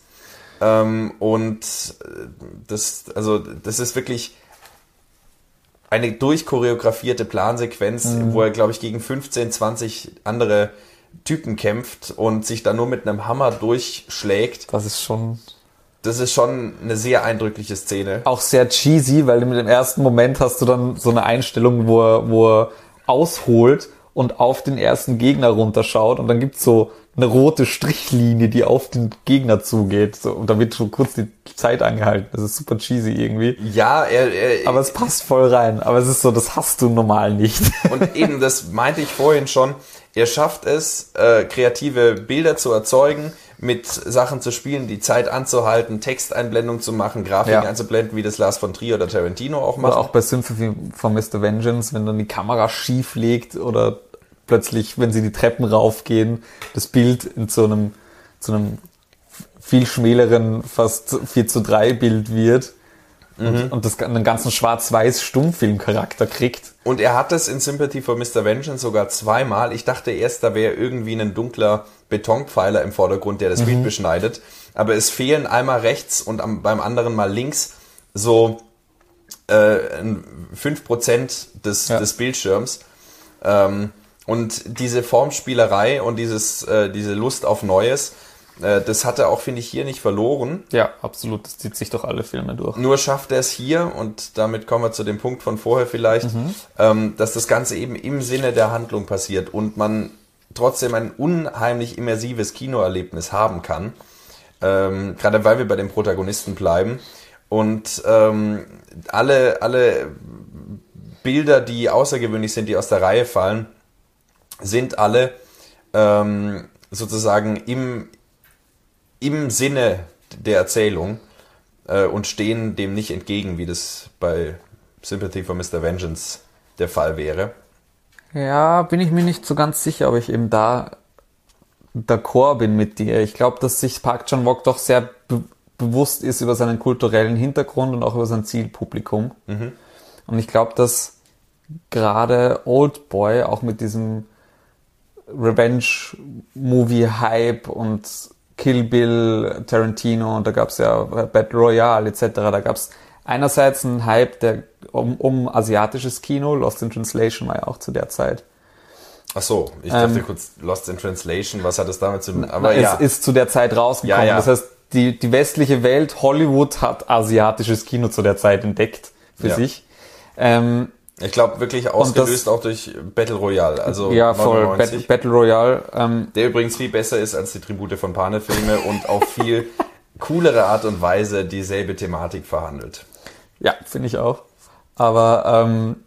Ähm, und äh, das, also, das ist wirklich eine durchchoreografierte Plansequenz, mhm. wo er, glaube ich, gegen 15, 20 andere Typen kämpft und sich dann nur mit einem Hammer durchschlägt. Das ist schon das ist schon eine sehr eindrückliche Szene. Auch sehr cheesy, weil mit dem ersten Moment hast du dann so eine Einstellung, wo er, wo er ausholt und auf den ersten Gegner runterschaut und dann gibt's so eine rote Strichlinie, die auf den Gegner zugeht. So, und da wird schon kurz die Zeit angehalten. Das ist super cheesy irgendwie. Ja, er, er, aber es passt voll rein. Aber es ist so, das hast du normal nicht. Und eben, das meinte ich vorhin schon. Er schafft es, äh, kreative Bilder zu erzeugen, mit Sachen zu spielen, die Zeit anzuhalten, Texteinblendung zu machen, Grafiken ja. einzublenden, wie das Lars von Trier oder Tarantino auch macht. Oder auch bei Symphony von Mr. Vengeance, wenn dann die Kamera schief legt oder plötzlich, wenn sie die Treppen raufgehen, das Bild in so einem, zu einem viel schmäleren, fast 4 zu 3 Bild wird mhm. und, und das einen ganzen schwarz-weiß Stummfilm-Charakter kriegt. Und er hat es in Sympathy for Mr. Vengeance sogar zweimal. Ich dachte erst, da wäre irgendwie ein dunkler Betonpfeiler im Vordergrund, der das mhm. Bild beschneidet. Aber es fehlen einmal rechts und am, beim anderen mal links so äh, 5% des, ja. des Bildschirms. Ähm, und diese Formspielerei und dieses, äh, diese Lust auf Neues, äh, das hat er auch, finde ich, hier nicht verloren. Ja, absolut. Das zieht sich doch alle Filme durch. Nur schafft er es hier, und damit kommen wir zu dem Punkt von vorher vielleicht, mhm. ähm, dass das Ganze eben im Sinne der Handlung passiert und man trotzdem ein unheimlich immersives Kinoerlebnis haben kann. Ähm, gerade weil wir bei den Protagonisten bleiben. Und ähm, alle, alle Bilder, die außergewöhnlich sind, die aus der Reihe fallen, sind alle ähm, sozusagen im, im Sinne der Erzählung äh, und stehen dem nicht entgegen, wie das bei Sympathy for Mr. Vengeance der Fall wäre. Ja, bin ich mir nicht so ganz sicher, ob ich eben da d'accord bin mit dir. Ich glaube, dass sich Park Chan-wook doch sehr be bewusst ist über seinen kulturellen Hintergrund und auch über sein Zielpublikum. Mhm. Und ich glaube, dass gerade Old Boy auch mit diesem Revenge-Movie-Hype und Kill Bill, Tarantino und da gab es ja Battle Royale etc. Da gab es einerseits einen Hype der, um, um asiatisches Kino, Lost in Translation war ja auch zu der Zeit. Ach so, ich dachte ähm, kurz Lost in Translation, was hat das damit zu tun? Aber ja. Es ist zu der Zeit rausgekommen. Ja, ja. Das heißt, die, die westliche Welt, Hollywood hat asiatisches Kino zu der Zeit entdeckt für sich. Ähm, ich glaube wirklich ausgelöst das, auch durch Battle Royale. Also ja, voll Battle, Battle Royale. Ähm, der übrigens viel besser ist als die Tribute von Pane-Filme und auf viel coolere Art und Weise dieselbe Thematik verhandelt. Ja, finde ich auch. Aber ähm,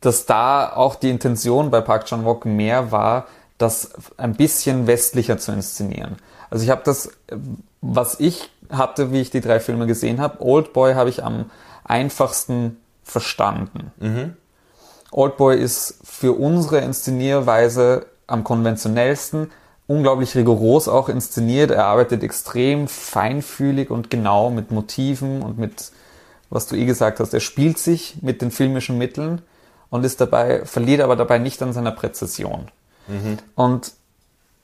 dass da auch die Intention bei Park Chan-wook mehr war, das ein bisschen westlicher zu inszenieren. Also ich habe das, was ich hatte, wie ich die drei Filme gesehen habe, Old Boy habe ich am einfachsten verstanden. Mhm. Oldboy ist für unsere Inszenierweise am konventionellsten, unglaublich rigoros auch inszeniert. Er arbeitet extrem feinfühlig und genau mit Motiven und mit, was du eh gesagt hast, er spielt sich mit den filmischen Mitteln und ist dabei, verliert aber dabei nicht an seiner Präzision. Mhm. Und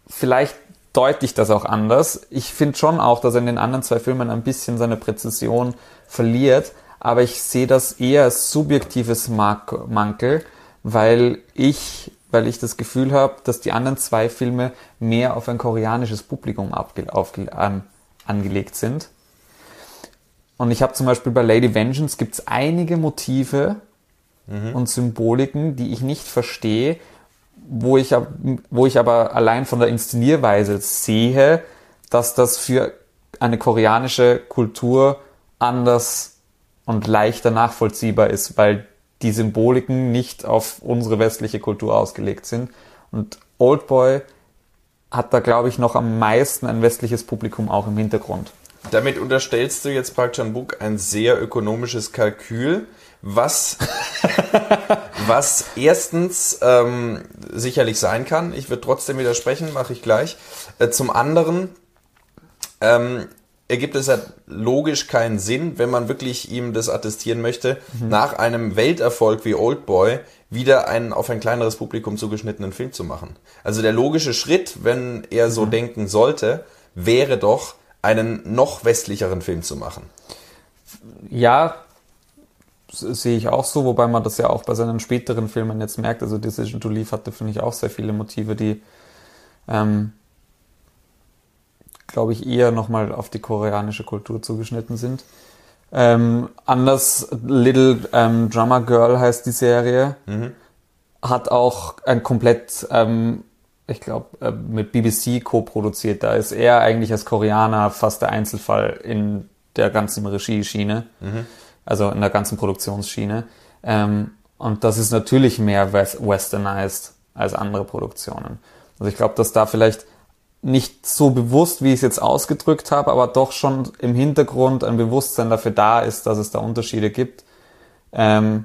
vielleicht deute ich das auch anders. Ich finde schon auch, dass er in den anderen zwei Filmen ein bisschen seine Präzision verliert, aber ich sehe das eher als subjektives Mankel, weil ich weil ich das Gefühl habe, dass die anderen zwei Filme mehr auf ein koreanisches Publikum ähm, angelegt sind. Und ich habe zum Beispiel bei Lady Vengeance gibt's einige Motive mhm. und Symboliken, die ich nicht verstehe, wo ich, wo ich aber allein von der Inszenierweise sehe, dass das für eine koreanische Kultur anders und leichter nachvollziehbar ist, weil die Symboliken nicht auf unsere westliche Kultur ausgelegt sind. Und Oldboy hat da, glaube ich, noch am meisten ein westliches Publikum auch im Hintergrund. Damit unterstellst du jetzt Park Chan-wook ein sehr ökonomisches Kalkül, was, was erstens ähm, sicherlich sein kann. Ich würde trotzdem widersprechen, mache ich gleich. Äh, zum anderen ähm, ergibt es ja logisch keinen Sinn, wenn man wirklich ihm das attestieren möchte, mhm. nach einem Welterfolg wie Oldboy wieder einen auf ein kleineres Publikum zugeschnittenen Film zu machen. Also der logische Schritt, wenn er so mhm. denken sollte, wäre doch, einen noch westlicheren Film zu machen. Ja, sehe ich auch so, wobei man das ja auch bei seinen späteren Filmen jetzt merkt. Also Decision to Leave hatte, finde ich, auch sehr viele Motive, die ähm, glaube ich, eher nochmal auf die koreanische Kultur zugeschnitten sind. Ähm, anders, Little ähm, Drummer Girl heißt die Serie, mhm. hat auch ein komplett, ähm, ich glaube, äh, mit BBC co-produziert. Da ist er eigentlich als Koreaner fast der Einzelfall in der ganzen Regie-Schiene, mhm. also in der ganzen Produktionsschiene. Ähm, und das ist natürlich mehr westernized als andere Produktionen. Also ich glaube, dass da vielleicht nicht so bewusst, wie ich es jetzt ausgedrückt habe, aber doch schon im Hintergrund ein Bewusstsein dafür da ist, dass es da Unterschiede gibt. Ähm,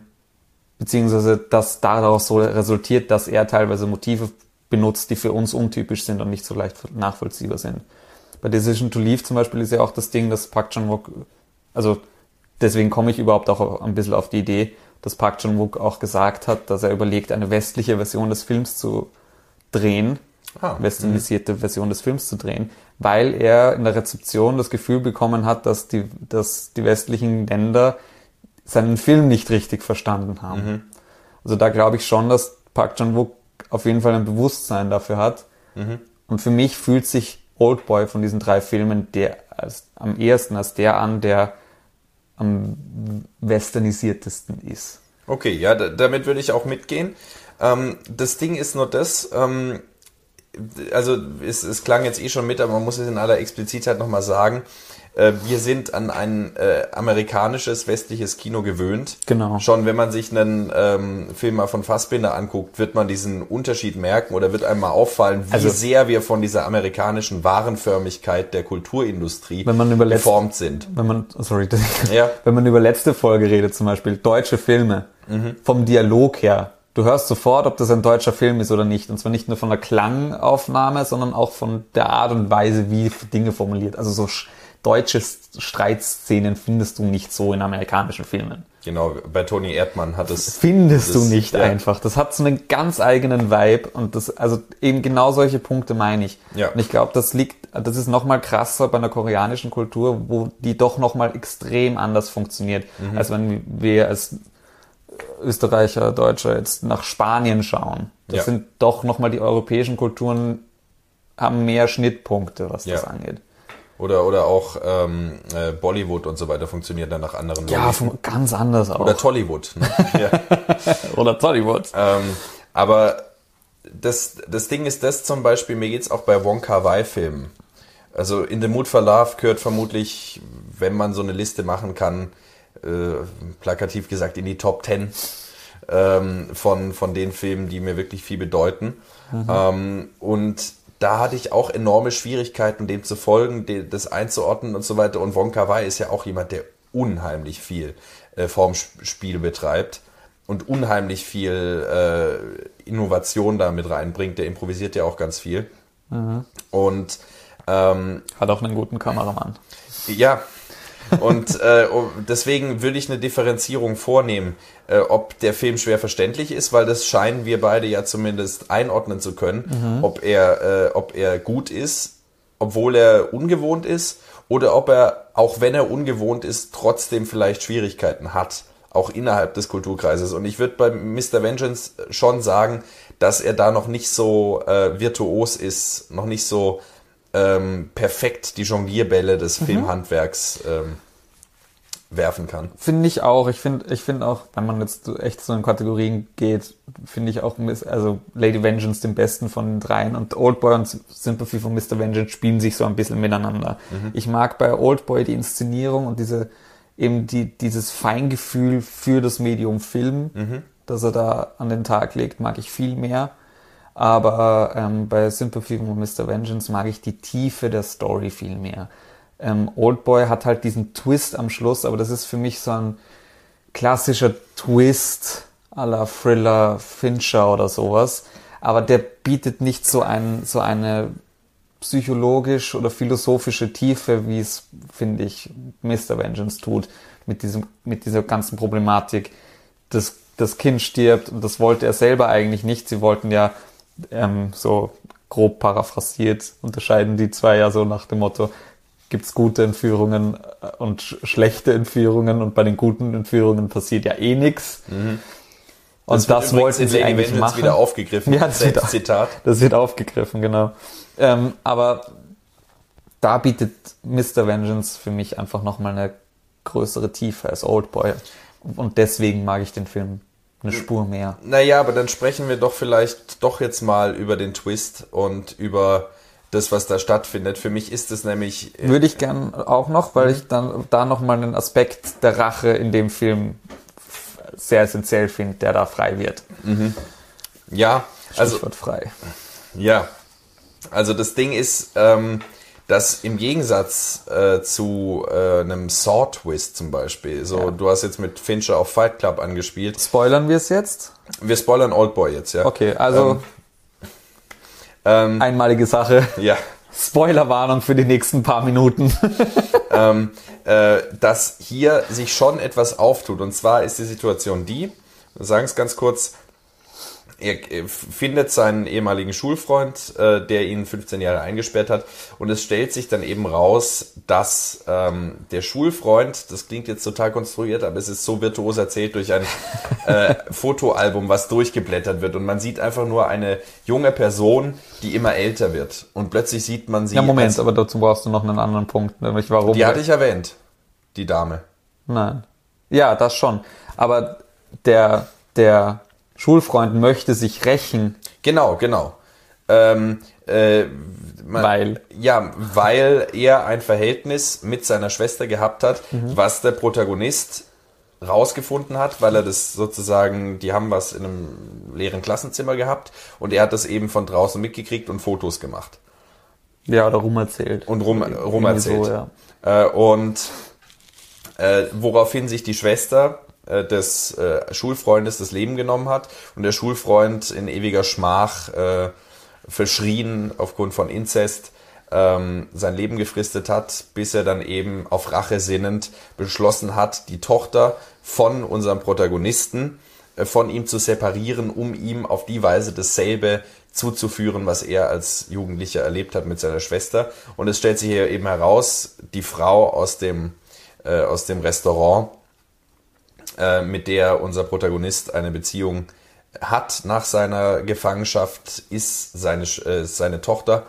beziehungsweise dass daraus so resultiert, dass er teilweise Motive benutzt, die für uns untypisch sind und nicht so leicht nachvollziehbar sind. Bei Decision to Leave zum Beispiel ist ja auch das Ding, dass Park Chan-wook, also deswegen komme ich überhaupt auch ein bisschen auf die Idee, dass Park Chan-wook auch gesagt hat, dass er überlegt, eine westliche Version des Films zu drehen, ah, westernisierte Version des Films zu drehen, weil er in der Rezeption das Gefühl bekommen hat, dass die, dass die westlichen Länder seinen Film nicht richtig verstanden haben. Mhm. Also da glaube ich schon, dass Park Chan-wook auf jeden Fall ein Bewusstsein dafür hat. Mhm. Und für mich fühlt sich Oldboy von diesen drei Filmen der als, am ehesten als der an, der am westernisiertesten ist. Okay, ja, damit würde ich auch mitgehen. Ähm, das Ding ist nur das, ähm, also es, es klang jetzt eh schon mit, aber man muss es in aller Explizitheit nochmal sagen. Äh, wir sind an ein äh, amerikanisches, westliches Kino gewöhnt. Genau. Schon wenn man sich einen ähm, Film mal von Fassbinder anguckt, wird man diesen Unterschied merken oder wird einmal auffallen, wie also, sehr wir von dieser amerikanischen Warenförmigkeit der Kulturindustrie wenn man über geformt sind. Wenn man, sorry, ja. wenn man über letzte Folge redet, zum Beispiel deutsche Filme, mhm. vom Dialog her, du hörst sofort, ob das ein deutscher Film ist oder nicht. Und zwar nicht nur von der Klangaufnahme, sondern auch von der Art und Weise, wie Dinge formuliert. Also so deutsche Streitszenen findest du nicht so in amerikanischen Filmen. Genau, bei Toni Erdmann hat es. Findest das, du nicht ja. einfach. Das hat so einen ganz eigenen Vibe und das, also eben genau solche Punkte meine ich. Ja. Und ich glaube, das liegt, das ist nochmal krasser bei einer koreanischen Kultur, wo die doch nochmal extrem anders funktioniert, mhm. als wenn wir als Österreicher, Deutscher jetzt nach Spanien schauen. Das ja. sind doch nochmal die europäischen Kulturen haben mehr Schnittpunkte, was ja. das angeht. Oder, oder auch ähm, äh, Bollywood und so weiter funktioniert dann nach anderen Ja, von, ganz anders auch. Oder Tollywood. Ne? oder Tollywood. Ähm, aber das, das Ding ist das zum Beispiel, mir geht's auch bei Wonka Wai Filmen. Also in The Mood for Love gehört vermutlich, wenn man so eine Liste machen kann, äh, plakativ gesagt in die Top 10 ähm, von, von den Filmen, die mir wirklich viel bedeuten. Mhm. Ähm, und da hatte ich auch enorme Schwierigkeiten, dem zu folgen, das einzuordnen und so weiter. Und Wonka Wai ist ja auch jemand, der unheimlich viel äh, Formspiel betreibt und unheimlich viel äh, Innovation da mit reinbringt. Der improvisiert ja auch ganz viel. Mhm. Und ähm, hat auch einen guten Kameramann. Ja, und äh, deswegen würde ich eine Differenzierung vornehmen, äh, ob der Film schwer verständlich ist, weil das scheinen wir beide ja zumindest einordnen zu können, mhm. ob, er, äh, ob er gut ist, obwohl er ungewohnt ist, oder ob er, auch wenn er ungewohnt ist, trotzdem vielleicht Schwierigkeiten hat, auch innerhalb des Kulturkreises. Und ich würde bei Mr. Vengeance schon sagen, dass er da noch nicht so äh, virtuos ist, noch nicht so ähm, perfekt die Jonglierbälle des Mhm. Filmhandwerks ähm, werfen kann. Finde ich auch. Ich finde ich finde auch, wenn man jetzt echt so in Kategorien geht, finde ich auch also Lady Vengeance den besten von den dreien und Oldboy und Sympathy von Mr. Vengeance spielen sich so ein bisschen miteinander. Ich mag bei Oldboy die Inszenierung und diese eben die, dieses Feingefühl für das Medium Film, das er da an den Tag legt, mag ich viel mehr. Aber ähm, bei Sympathy for Mr. Vengeance mag ich die Tiefe der Story viel mehr. Ähm, Oldboy hat halt diesen Twist am Schluss, aber das ist für mich so ein klassischer Twist à la Thriller Fincher oder sowas. Aber der bietet nicht so, ein, so eine psychologisch oder philosophische Tiefe, wie es, finde ich, Mr. Vengeance tut, mit, diesem, mit dieser ganzen Problematik. Das, das Kind stirbt und das wollte er selber eigentlich nicht. Sie wollten ja ähm, so grob paraphrasiert, unterscheiden die zwei ja so nach dem Motto, gibt's gute Entführungen äh, und sch schlechte Entführungen und bei den guten Entführungen passiert ja eh nix. Und das, übrigens wollten sie eigentlich Vengeance machen. wieder aufgegriffen. Ja, das wird, Zitat. das wird aufgegriffen, genau. Ähm, aber da bietet Mr. Vengeance für mich einfach nochmal eine größere Tiefe als Oldboy. Und deswegen mag ich den Film eine Spur mehr. Naja, aber dann sprechen wir doch vielleicht doch jetzt mal über den Twist und über das, was da stattfindet. Für mich ist es nämlich. äh, Würde ich gern auch noch, weil ich dann da nochmal einen Aspekt der Rache in dem Film sehr essentiell finde, der da frei wird. Ja, also Stichwort frei. Ja, also das Ding ist, ähm, dass im Gegensatz äh, zu äh, einem Saw-Twist zum Beispiel, so Ja. du hast jetzt mit Fincher auf Fight Club angespielt. Spoilern wir es jetzt? Wir spoilern Oldboy jetzt, ja. Okay, also Ähm, einmalige Sache. ja. Spoilerwarnung für die nächsten paar Minuten. ähm, äh, dass hier sich schon etwas auftut. Und zwar ist die Situation die, wir sagen es ganz kurz, er äh, findet seinen ehemaligen Schulfreund, äh, der ihn 15 Jahre eingesperrt hat. Und es stellt sich dann eben raus, dass ähm, der Schulfreund, das klingt jetzt total konstruiert, aber es ist so virtuos erzählt durch ein äh, Fotoalbum, was durchgeblättert wird. Und man sieht einfach nur eine junge Person, die immer älter wird. Und plötzlich sieht man sie. Ja, Moment, als- aber dazu brauchst du noch einen anderen Punkt, nämlich warum. die hatte ich erwähnt, die Dame. Nein. Ja, das schon. Aber der, der Schulfreund möchte sich rächen, Genau, genau. Ähm, äh, man, Weil? Ja, weil er ein Verhältnis mit seiner Schwester gehabt hat, was der Protagonist rausgefunden hat, weil er das sozusagen, die haben was in einem leeren Klassenzimmer gehabt und er hat das eben von draußen mitgekriegt und Fotos gemacht ja, oder rumerzählt. und rum, rum Irgendwie erzählt. So, ja. äh, und äh, woraufhin sich die Schwester äh, des äh, Schulfreundes das Leben genommen hat und der Schulfreund in ewiger Schmach äh, verschrien aufgrund von Inzest ähm, sein Leben gefristet hat, bis er dann eben auf Rache sinnend beschlossen hat, die Tochter von unserem Protagonisten äh, von ihm zu separieren, um ihm auf die Weise dasselbe zuzuführen, was er als Jugendlicher erlebt hat mit seiner Schwester. Und es stellt sich hier eben heraus, die Frau aus dem, äh, aus dem Restaurant, äh, mit der unser Protagonist eine Beziehung hat nach seiner Gefangenschaft, ist seine, äh, seine Tochter,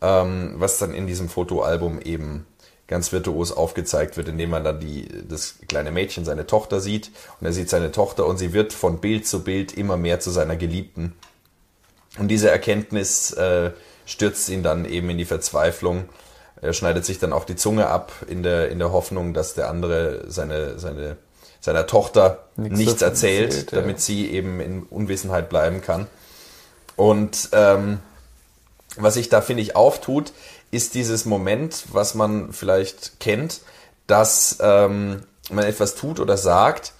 ähm, was dann in diesem Fotoalbum eben ganz virtuos aufgezeigt wird, indem man dann die, das kleine Mädchen, seine Tochter sieht und er sieht seine Tochter und sie wird von Bild zu Bild immer mehr zu seiner Geliebten. Und diese Erkenntnis äh, stürzt ihn dann eben in die Verzweiflung. Er schneidet sich dann auch die Zunge ab in der, in der Hoffnung, dass der andere seine, seine, seiner Tochter Nichts nichts, erzählt, erzählt, ja. damit sie eben in Unwissenheit bleiben kann. Und ähm, was sich da, finde ich, auftut, ist dieses Moment, was man vielleicht kennt, dass ähm, man etwas tut oder sagt,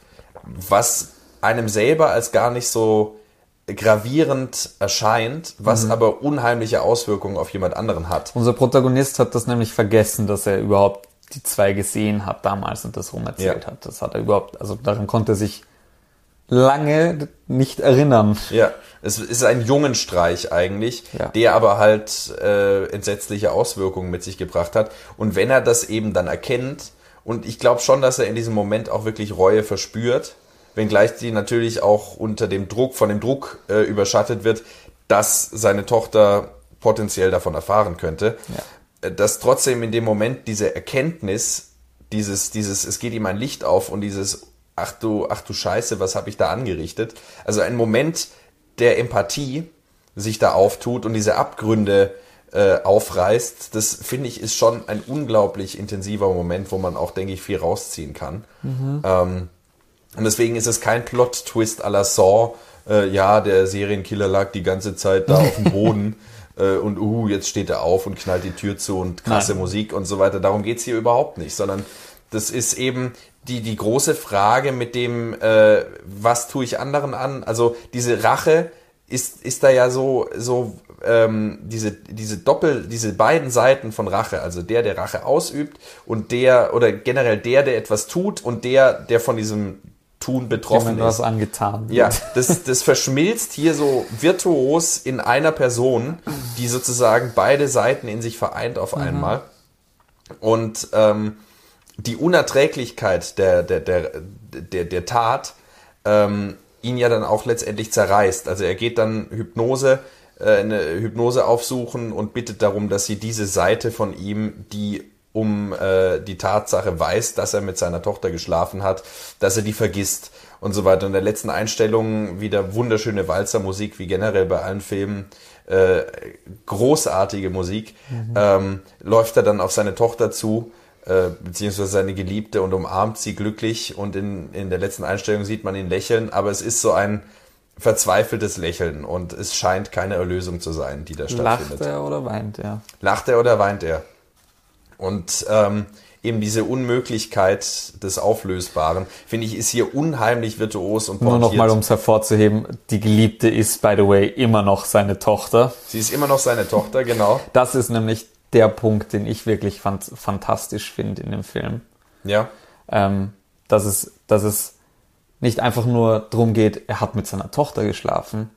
was einem selber als gar nicht so gravierend erscheint, was aber unheimliche Auswirkungen auf jemand anderen hat. Unser Protagonist hat das nämlich vergessen, dass er überhaupt die zwei gesehen hat damals und das rumerzählt Ja. hat. Das hat er überhaupt, also daran konnte er sich lange nicht erinnern. Ja, es ist ein Jungenstreich eigentlich, Ja. der aber halt äh, entsetzliche Auswirkungen mit sich gebracht hat. Und wenn er das eben dann erkennt, und ich glaube schon, dass er in diesem Moment auch wirklich Reue verspürt, wenngleich die natürlich auch unter dem Druck, von dem Druck äh, überschattet wird, dass seine Tochter potenziell davon erfahren könnte. Ja. Dass trotzdem in dem Moment diese Erkenntnis, dieses, dieses, es geht ihm ein Licht auf und dieses, ach du, ach du Scheiße, was habe ich da angerichtet? Also ein Moment der Empathie sich da auftut und diese Abgründe äh, aufreißt, das finde ich ist schon ein unglaublich intensiver Moment, wo man auch, denke ich, viel rausziehen kann. Mhm. Ähm, und deswegen ist es kein Plot-Twist à la Saw, äh, ja, der Serienkiller lag die ganze Zeit da auf dem Boden äh, und uh, jetzt steht er auf und knallt die Tür zu und krasse Nein. Musik und so weiter. Darum geht's hier überhaupt nicht, sondern das ist eben die, die große Frage mit dem, äh, was tue ich anderen an? Also diese Rache ist, ist da ja so, so ähm, diese, diese Doppel, diese beiden Seiten von Rache, also der, der Rache ausübt und der, oder generell der, der etwas tut und der, der von diesem Tun betroffen ist. was angetan. Ja, das, das verschmilzt hier so virtuos in einer Person, die sozusagen beide Seiten in sich vereint auf mhm. einmal. Und ähm, die Unerträglichkeit der, der, der, der, der Tat ähm, ihn ja dann auch letztendlich zerreißt. Also er geht dann Hypnose, äh, eine Hypnose aufsuchen und bittet darum, dass sie diese Seite von ihm, die um äh, die Tatsache weiß, dass er mit seiner Tochter geschlafen hat, dass er die vergisst und so weiter. Und in der letzten Einstellung wieder wunderschöne Walzermusik, wie generell bei allen Filmen, äh, großartige Musik, mhm. ähm, läuft er dann auf seine Tochter zu, äh, beziehungsweise seine Geliebte und umarmt sie glücklich und in, in der letzten Einstellung sieht man ihn lächeln, aber es ist so ein verzweifeltes Lächeln und es scheint keine Erlösung zu sein, die da stattfindet. Lacht er oder weint er? Lacht er oder weint er? Und ähm, eben diese Unmöglichkeit des Auflösbaren, finde ich, ist hier unheimlich virtuos und portiert. Nur nochmal, um es hervorzuheben, die Geliebte ist, by the way, immer noch seine Tochter. Sie ist immer noch seine Tochter, genau. Das ist nämlich der Punkt, den ich wirklich fand, fantastisch finde in dem Film. Ja. Ähm, dass, es, dass es nicht einfach nur darum geht, er hat mit seiner Tochter geschlafen,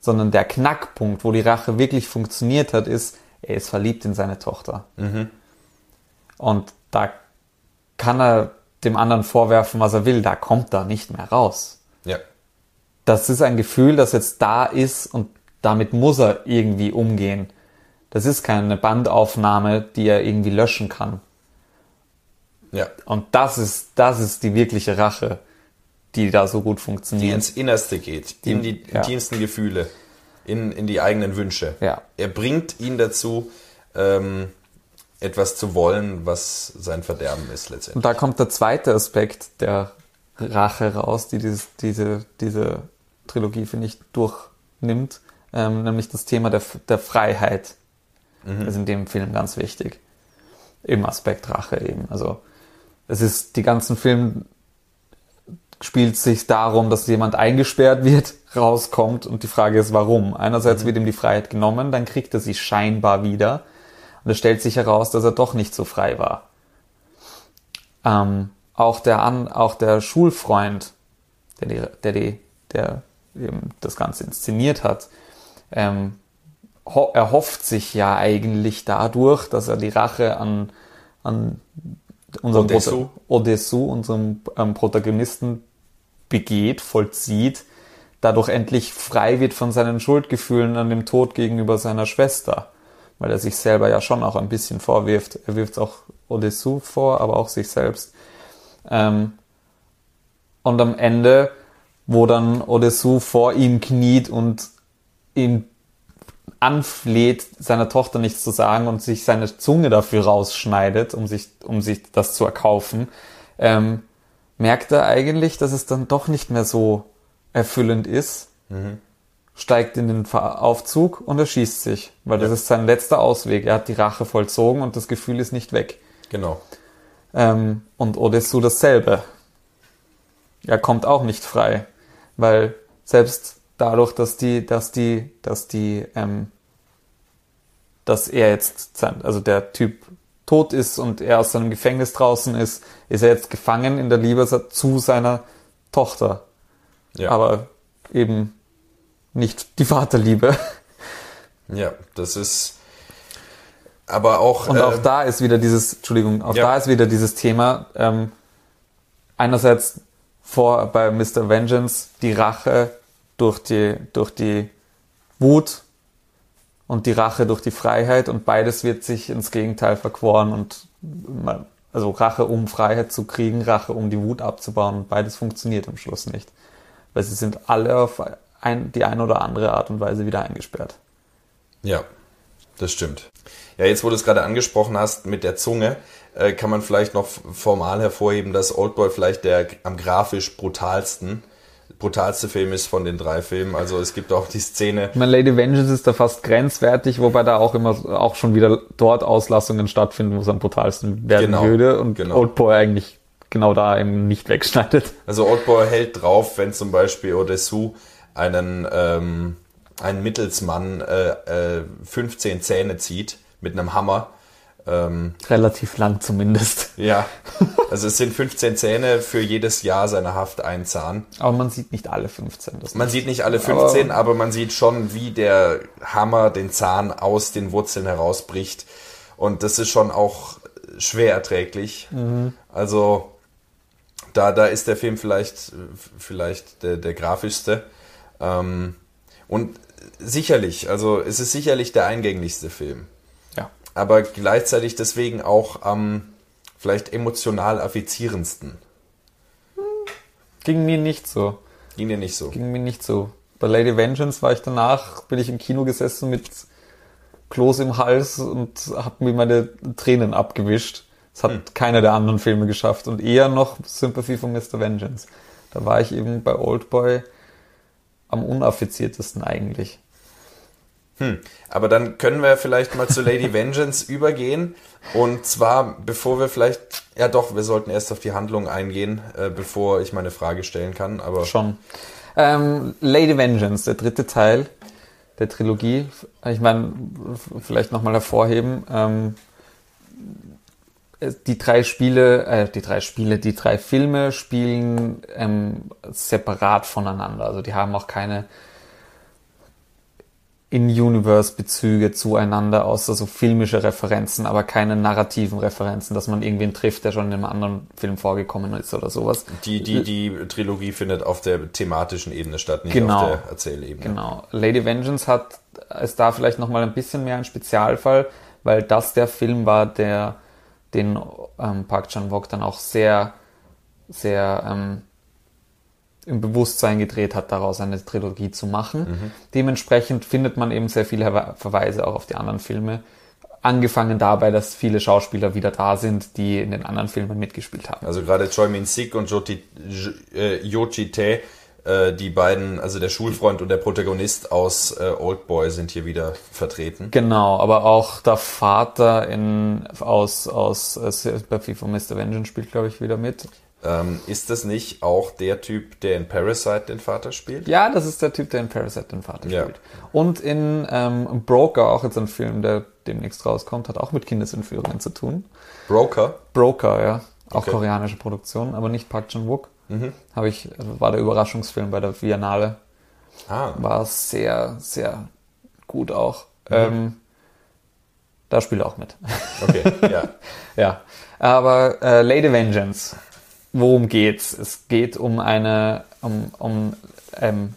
sondern der Knackpunkt, wo die Rache wirklich funktioniert hat, ist, er ist verliebt in seine Tochter. Mhm. Und da kann er dem anderen vorwerfen, was er will, da kommt er nicht mehr raus. Ja. Das ist ein Gefühl, das jetzt da ist und damit muss er irgendwie umgehen. Das ist keine Bandaufnahme, die er irgendwie löschen kann. Ja. Und das ist, das ist die wirkliche Rache, die da so gut funktioniert. Die ins Innerste geht, die, in die ja. intimsten Gefühle, in, in die eigenen Wünsche. Ja. Er bringt ihn dazu, ähm, etwas zu wollen, was sein Verderben ist letztendlich. Und da kommt der zweite Aspekt der Rache raus, die dieses, diese, diese Trilogie, finde ich, durchnimmt, ähm, nämlich das Thema der, der Freiheit. Mhm. Das ist in dem Film ganz wichtig. Im Aspekt Rache eben. Also es ist, die ganzen Filme spielt sich darum, dass jemand eingesperrt wird, rauskommt und die Frage ist, warum? Einerseits mhm. wird ihm die Freiheit genommen, dann kriegt er sie scheinbar wieder und es stellt sich heraus, dass er doch nicht so frei war. Ähm, auch der An, auch der Schulfreund, der die, der die, der eben das Ganze inszeniert hat, ähm, erhofft sich ja eigentlich dadurch, dass er die Rache an, an unserem Odessu, Odessu unserem ähm, Protagonisten begeht, vollzieht, dadurch endlich frei wird von seinen Schuldgefühlen an dem Tod gegenüber seiner Schwester weil er sich selber ja schon auch ein bisschen vorwirft. Er wirft auch Odessu vor, aber auch sich selbst. Ähm, und am Ende, wo dann Odessu vor ihm kniet und ihn anfleht, seiner Tochter nichts zu sagen und sich seine Zunge dafür rausschneidet, um sich, um sich das zu erkaufen, ähm, merkt er eigentlich, dass es dann doch nicht mehr so erfüllend ist. Mhm steigt in den Aufzug und erschießt sich, weil das ist sein letzter Ausweg. Er hat die Rache vollzogen und das Gefühl ist nicht weg. Genau. Ähm, und Odessu dasselbe. Er kommt auch nicht frei, weil selbst dadurch, dass die, dass die, dass die, ähm, dass er jetzt, also der Typ tot ist und er aus seinem Gefängnis draußen ist, ist er jetzt gefangen in der Liebe zu seiner Tochter. Ja. Aber eben nicht die Vaterliebe. Ja, das ist aber auch. Und auch äh, da ist wieder dieses, Entschuldigung, auch ja. da ist wieder dieses Thema. Ähm, einerseits vor bei Mr. Vengeance die Rache durch die, durch die Wut und die Rache durch die Freiheit und beides wird sich ins Gegenteil verquoren und man, also Rache um Freiheit zu kriegen, Rache um die Wut abzubauen und beides funktioniert am Schluss nicht. Weil sie sind alle auf ein, die eine oder andere Art und Weise wieder eingesperrt. Ja, das stimmt. Ja, jetzt wo du es gerade angesprochen hast mit der Zunge, äh, kann man vielleicht noch formal hervorheben, dass Oldboy vielleicht der am grafisch brutalsten brutalste Film ist von den drei Filmen. Also es gibt auch die Szene. Ich meine, Lady Vengeance ist da fast grenzwertig, wobei da auch immer auch schon wieder dort Auslassungen stattfinden, wo es am brutalsten werden Genau, würde und genau. Oldboy eigentlich genau da eben nicht wegschneidet. Also Oldboy hält drauf, wenn zum Beispiel Odessu einen, ähm, einen Mittelsmann äh, äh, 15 Zähne zieht mit einem Hammer. Ähm, Relativ lang zumindest. ja, also es sind 15 Zähne für jedes Jahr seiner Haft ein Zahn. Aber man sieht nicht alle 15. Das Man sieht nicht alle 15, aber, man sieht schon, wie der Hammer den Zahn aus den Wurzeln herausbricht. Und das ist schon auch schwer erträglich. Also da, da ist der Film vielleicht, vielleicht der, der grafischste. Ähm, und sicherlich, also es ist sicherlich der eingänglichste Film. ja. Aber gleichzeitig deswegen auch am vielleicht emotional affizierendsten. Ging mir nicht so. Ging dir nicht so. Ging mir nicht so. Bei Lady Vengeance war ich danach, bin ich im Kino gesessen mit Kloß im Hals und habe mir meine Tränen abgewischt. Das hat keiner der anderen Filme geschafft und eher noch Sympathy for Mr. Vengeance. Da war ich eben bei Oldboy am unaffiziertesten eigentlich. Hm. Aber dann können wir vielleicht mal zu Lady Vengeance übergehen. Und zwar, bevor wir vielleicht, ja doch, wir sollten erst auf die Handlung eingehen, äh, bevor ich meine Frage stellen kann. Aber Schon. Ähm, Lady Vengeance, der dritte Teil der Trilogie. Ich meine, vielleicht nochmal hervorheben. Ähm, die drei Spiele, äh, die drei Spiele, die drei Filme spielen ähm, separat voneinander. Also die haben auch keine In-Universe-Bezüge zueinander, außer so filmische Referenzen, aber keine narrativen Referenzen, dass man irgendwen trifft, der schon in einem anderen Film vorgekommen ist oder sowas. die, die, die Trilogie findet auf der thematischen Ebene statt, nicht Genau. auf der Erzählebene. Genau. Lady Vengeance hat ist da vielleicht noch mal ein bisschen mehr ein Spezialfall, weil das der Film war, der den ähm, Park Chan Wook dann auch sehr sehr ähm, im Bewusstsein gedreht hat, daraus eine Trilogie zu machen. Dementsprechend findet man eben sehr viele Verwe- Verweise auch auf die anderen Filme. Angefangen dabei, dass viele Schauspieler wieder da sind, die in den anderen Filmen mitgespielt haben. Also gerade Choi Min Sik und Joti, J- äh, Yo Chi Tae, äh, die beiden, also der Schulfreund und der Protagonist aus äh, Oldboy sind hier wieder vertreten. Genau, aber auch der Vater in, aus, aus äh, Sympathy for Mr. Vengeance spielt, glaube ich, wieder mit. Ähm, ist das nicht auch der Typ, der in Parasite den Vater spielt? Ja, das ist der Typ, der in Parasite den Vater Ja. spielt. Und in ähm, Broker, auch jetzt ein Film, der demnächst rauskommt, hat auch mit Kindesentführungen zu tun. Broker. Broker, ja. Auch Okay. koreanische Produktion, aber nicht Park Chan-wook. Habe ich, also war der Überraschungsfilm bei der Biennale. Ah, War sehr, sehr gut auch. Ähm, da spielt er auch mit. okay, ja. Ja, aber äh, Lady Vengeance, worum geht's? Es geht um eine, um, um ähm,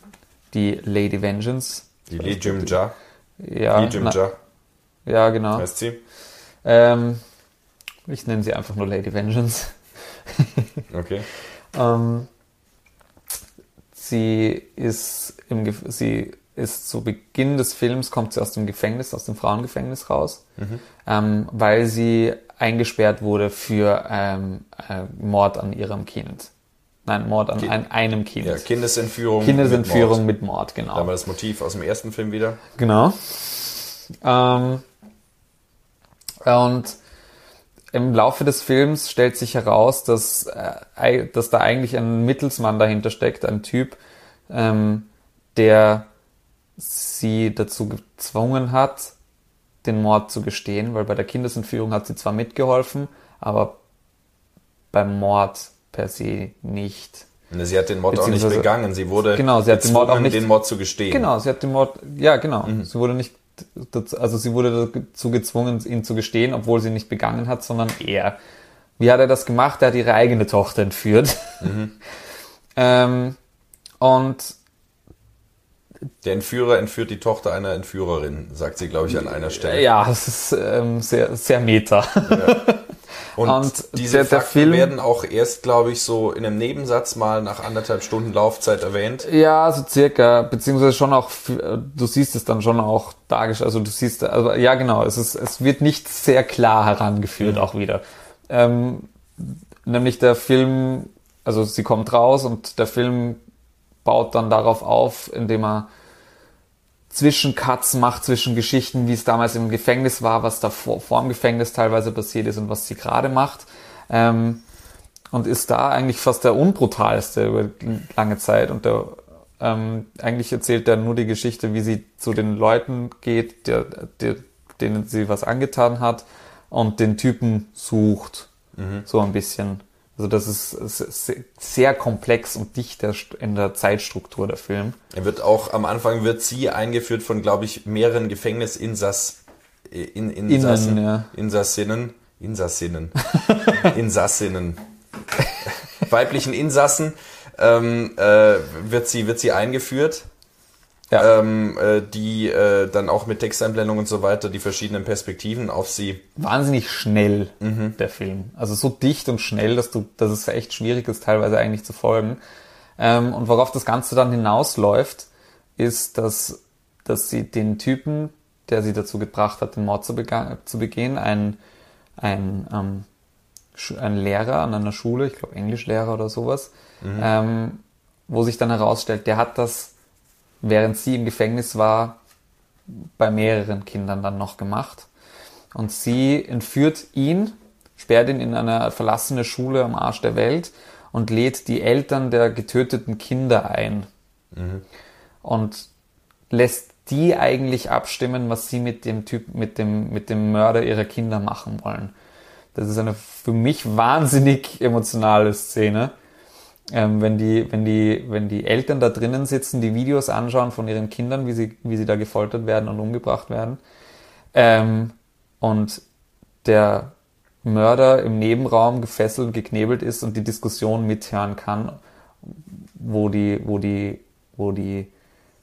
die Lady Vengeance. Die Lee Jim Ja. Ja, Lee Jim na, ja genau. heißt sie. Ähm, ich nenne sie einfach nur Lady Vengeance. Okay. Ähm, sie ist im, Gef- sie ist zu Beginn des Films kommt sie aus dem Gefängnis, aus dem Frauengefängnis raus, ähm, weil sie eingesperrt wurde für ähm, äh, Mord an ihrem Kind. Nein, Mord an ein, einem Kind. Ja, Kindesentführung. Kindesentführung Mit mit Mord, Mord. genau. Da haben wir das Motiv aus dem ersten Film wieder. Genau. Ähm, und im Laufe des Films stellt sich heraus, dass, äh, dass da eigentlich ein Mittelsmann dahinter steckt, ein Typ, ähm, der sie dazu gezwungen hat, den Mord zu gestehen, weil bei der Kindesentführung hat sie zwar mitgeholfen, aber beim Mord per se nicht. Sie hat den Mord auch nicht begangen. Sie wurde Genau, sie hat den Mord auch nicht- den Mord zu gestehen. Genau, sie hat den Mord, ja genau, Mhm. sie wurde nicht, dazu- also sie wurde dazu gezwungen, ihn zu gestehen, obwohl sie nicht begangen hat, sondern er. Wie hat er das gemacht? Er hat ihre eigene Tochter entführt. Mhm. Ähm, und Der Entführer entführt die Tochter einer Entführerin, sagt sie, glaube ich, an einer Stelle. ja, es ist ähm, sehr, sehr meta. Und, Und diese der- der Fakten Film- werden auch erst, glaube ich, so in einem Nebensatz mal nach anderthalb Stunden Laufzeit erwähnt. Ja, so circa, beziehungsweise schon auch, du siehst es dann schon auch dargestellt, also du siehst, also ja genau, es ist, es wird nicht sehr klar herangeführt auch wieder. Ähm, nämlich der Film, also sie kommt raus und der Film baut dann darauf auf, indem er Zwischencuts macht zwischen Geschichten, wie es damals im Gefängnis war, was da vor, vor dem Gefängnis teilweise passiert ist und was sie gerade macht. Ähm, und ist da eigentlich fast der unbrutalste über lange Zeit. Und der, ähm, eigentlich erzählt er nur die Geschichte, wie sie zu den Leuten geht, der, der, denen sie was angetan hat und den Typen sucht. So ein bisschen. Also das ist, sehr komplex und dicht in der Zeitstruktur der Film. Er wird auch, am Anfang wird sie eingeführt von, glaube ich, mehreren Gefängnisinsass, äh, in, Insassen, Innen, ja. Insassinnen, Insassinnen, Insassinnen, weiblichen Insassen, ähm, äh, wird sie, wird sie eingeführt. Ja. Ähm, äh, die äh, dann auch mit Texteinblendung und so weiter die verschiedenen Perspektiven auf sie wahnsinnig schnell, der Film. Also so dicht und schnell, dass du, dass es echt schwierig ist, teilweise eigentlich zu folgen. Ähm, und worauf das Ganze dann hinausläuft, ist, dass, dass sie den Typen, der sie dazu gebracht hat, den Mord zu, zu begehen, ein, ein, ähm, ein Lehrer an einer Schule, ich glaube Englischlehrer oder sowas, ähm, wo sich dann herausstellt, der hat das, während sie im Gefängnis war, bei mehreren Kindern dann noch gemacht. Und sie entführt ihn, sperrt ihn in eine verlassene Schule am Arsch der Welt und lädt die Eltern der getöteten Kinder ein. Und lässt die eigentlich abstimmen, was sie mit dem Typ, mit dem, mit dem Mörder ihrer Kinder machen wollen. Das ist eine für mich wahnsinnig emotionale Szene. Ähm, wenn die, wenn die, wenn die Eltern da drinnen sitzen, die Videos anschauen von ihren Kindern, wie sie, wie sie da gefoltert werden und umgebracht werden, ähm, und der Mörder im Nebenraum gefesselt, geknebelt ist und die Diskussion mithören kann, wo die, wo die, wo die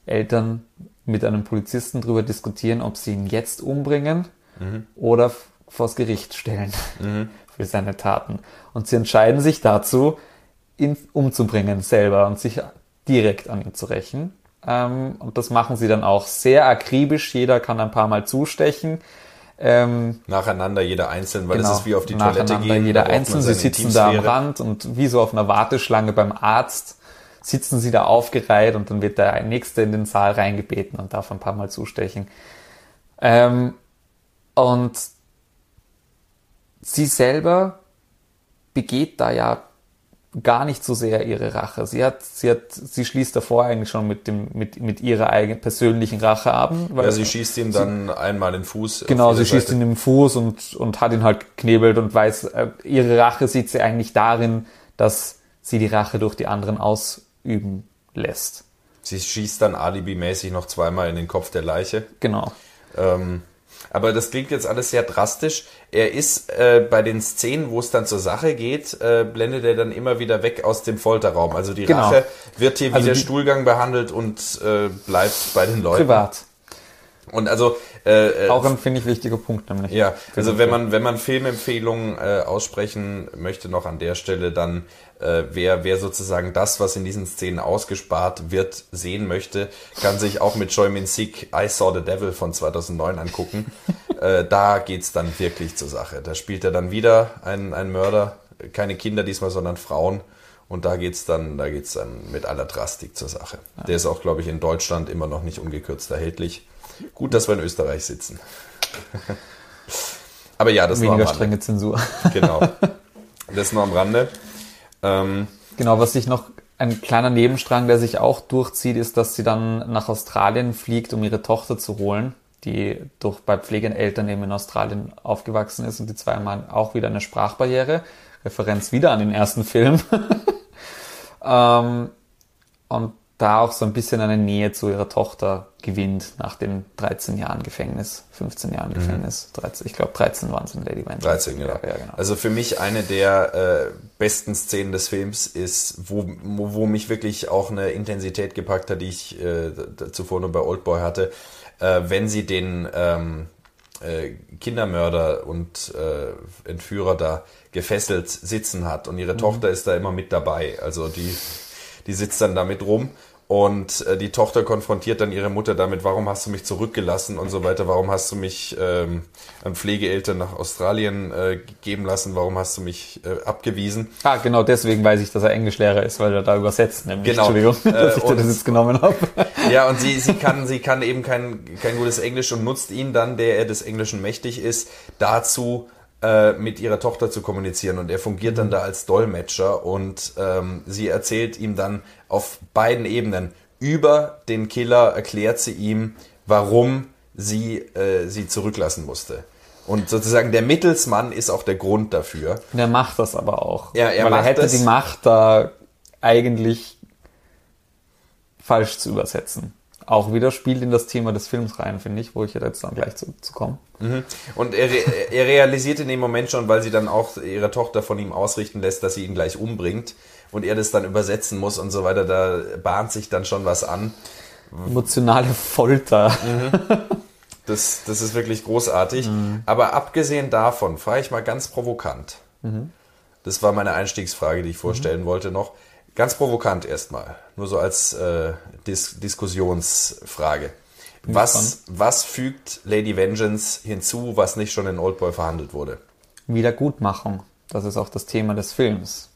Eltern mit einem Polizisten darüber diskutieren, ob sie ihn jetzt umbringen oder f- vors Gericht stellen für seine Taten. Und sie entscheiden sich dazu, ihn umzubringen selber und sich direkt an ihm zu rächen. Ähm, und das machen sie dann auch sehr akribisch. Jeder kann ein paar Mal zustechen. Ähm, nacheinander, jeder einzeln, weil genau, es ist wie auf die Toilette gehen. Jeder einzeln. Sie sitzen da am. Rand und wie so auf einer Warteschlange beim Arzt sitzen sie da aufgereiht und dann wird der Nächste in den Saal reingebeten und darf ein paar Mal zustechen. Ähm, und sie selber begeht da ja gar nicht so sehr ihre Rache. Sie hat, sie hat, sie schließt davor eigentlich schon mit dem, mit, mit ihrer eigenen persönlichen Rache ab. Weil Ja, sie schießt ihm dann einmal den Fuß. Genau, sie schießt Seite. ihn im Fuß und, und hat ihn halt geknebelt und weiß, äh, ihre Rache sieht sie eigentlich darin, dass sie die Rache durch die anderen ausüben lässt. Sie schießt dann alibimäßig noch zweimal in den Kopf der Leiche. Genau. Ähm, aber das klingt jetzt alles sehr drastisch. Er ist äh, bei den Szenen, wo es dann zur Sache geht, äh, blendet er dann immer wieder weg aus dem Folterraum. Also die Genau. Rache wird hier wie Also der die- Stuhlgang behandelt und äh, bleibt bei den Leuten. Privat. Und also äh, äh, Auch ein, finde ich, wichtiger Punkt nämlich. ja, also wenn man, wenn man Filmempfehlungen äh, aussprechen möchte, noch an der Stelle, dann äh, wer, wer sozusagen das, was in diesen Szenen ausgespart wird, sehen möchte, kann sich auch mit Choi Min Sik I Saw the Devil von 2009 angucken. äh, da geht's dann wirklich zur Sache. Da spielt er dann wieder einen, einen Mörder, keine Kinder diesmal, sondern Frauen. Und da geht's dann, da geht's dann mit aller Drastik zur Sache. Der ist auch, glaube ich, in Deutschland immer noch nicht ungekürzt erhältlich. Gut, dass wir in Österreich sitzen. Aber ja, das nur am Weniger Rande. strenge Zensur. Genau. Das nur am Rande. Ähm, Genau, was sich noch ein kleiner Nebenstrang, der sich auch durchzieht, ist, dass sie dann nach Australien fliegt, um ihre Tochter zu holen, die durch bei Pflegeeltern eben in Australien aufgewachsen ist und die zweimal auch wieder eine Sprachbarriere. Referenz wieder an den ersten Film. ähm, und da auch so ein bisschen eine Nähe zu ihrer Tochter gewinnt nach den 13 Jahren Gefängnis, 15 Jahren Gefängnis. 13, ich glaube 13 waren es in Lady Vengeance. 13, genau. Ja, ja, genau. Also für mich eine der äh, besten Szenen des Films ist, wo, wo, mich wirklich auch eine Intensität gepackt hat, die ich äh, zuvor nur bei Oldboy hatte, äh, wenn sie den ähm, äh, Kindermörder und äh, Entführer da gefesselt sitzen hat und ihre Tochter ist da immer mit dabei. Also die, die sitzt dann damit rum und äh, die Tochter konfrontiert dann ihre Mutter damit, warum hast du mich zurückgelassen und so weiter, warum hast du mich ähm, an Pflegeeltern nach Australien äh, geben lassen, warum hast du mich äh, abgewiesen. Ah, genau deswegen weiß ich, dass er Englischlehrer ist, weil er da übersetzt, nämlich. Genau. Entschuldigung, Äh, dass ich dir das und- jetzt genommen habe. Ja, und sie, sie, kann, sie kann eben kein, kein gutes Englisch und nutzt ihn dann, der er des Englischen mächtig ist, dazu, äh, mit ihrer Tochter zu kommunizieren. Und er fungiert dann da als Dolmetscher und ähm, sie erzählt ihm dann auf beiden Ebenen über den Killer, erklärt sie ihm, warum sie äh, sie zurücklassen musste. Und sozusagen der Mittelsmann ist auch der Grund dafür. Und er macht das aber auch. Ja, er weil er hätte das. die Macht da eigentlich falsch zu übersetzen. Auch wieder spielt in das Thema des Films rein, finde ich, wo ich jetzt dann gleich zu, zu komme. Und er, er realisiert in dem Moment schon, weil sie dann auch ihre Tochter von ihm ausrichten lässt, dass sie ihn gleich umbringt und er das dann übersetzen muss und so weiter. Da bahnt sich dann schon was an. Emotionale Folter. Das, das ist wirklich großartig. Aber abgesehen davon, frage ich mal ganz provokant. Das war meine Einstiegsfrage, die ich vorstellen wollte noch. Ganz provokant erstmal. Nur so als äh, Dis Diskussionsfrage. Was, was fügt Lady Vengeance hinzu, was nicht schon in Oldboy verhandelt wurde? Wiedergutmachung. Das ist auch das Thema des Films.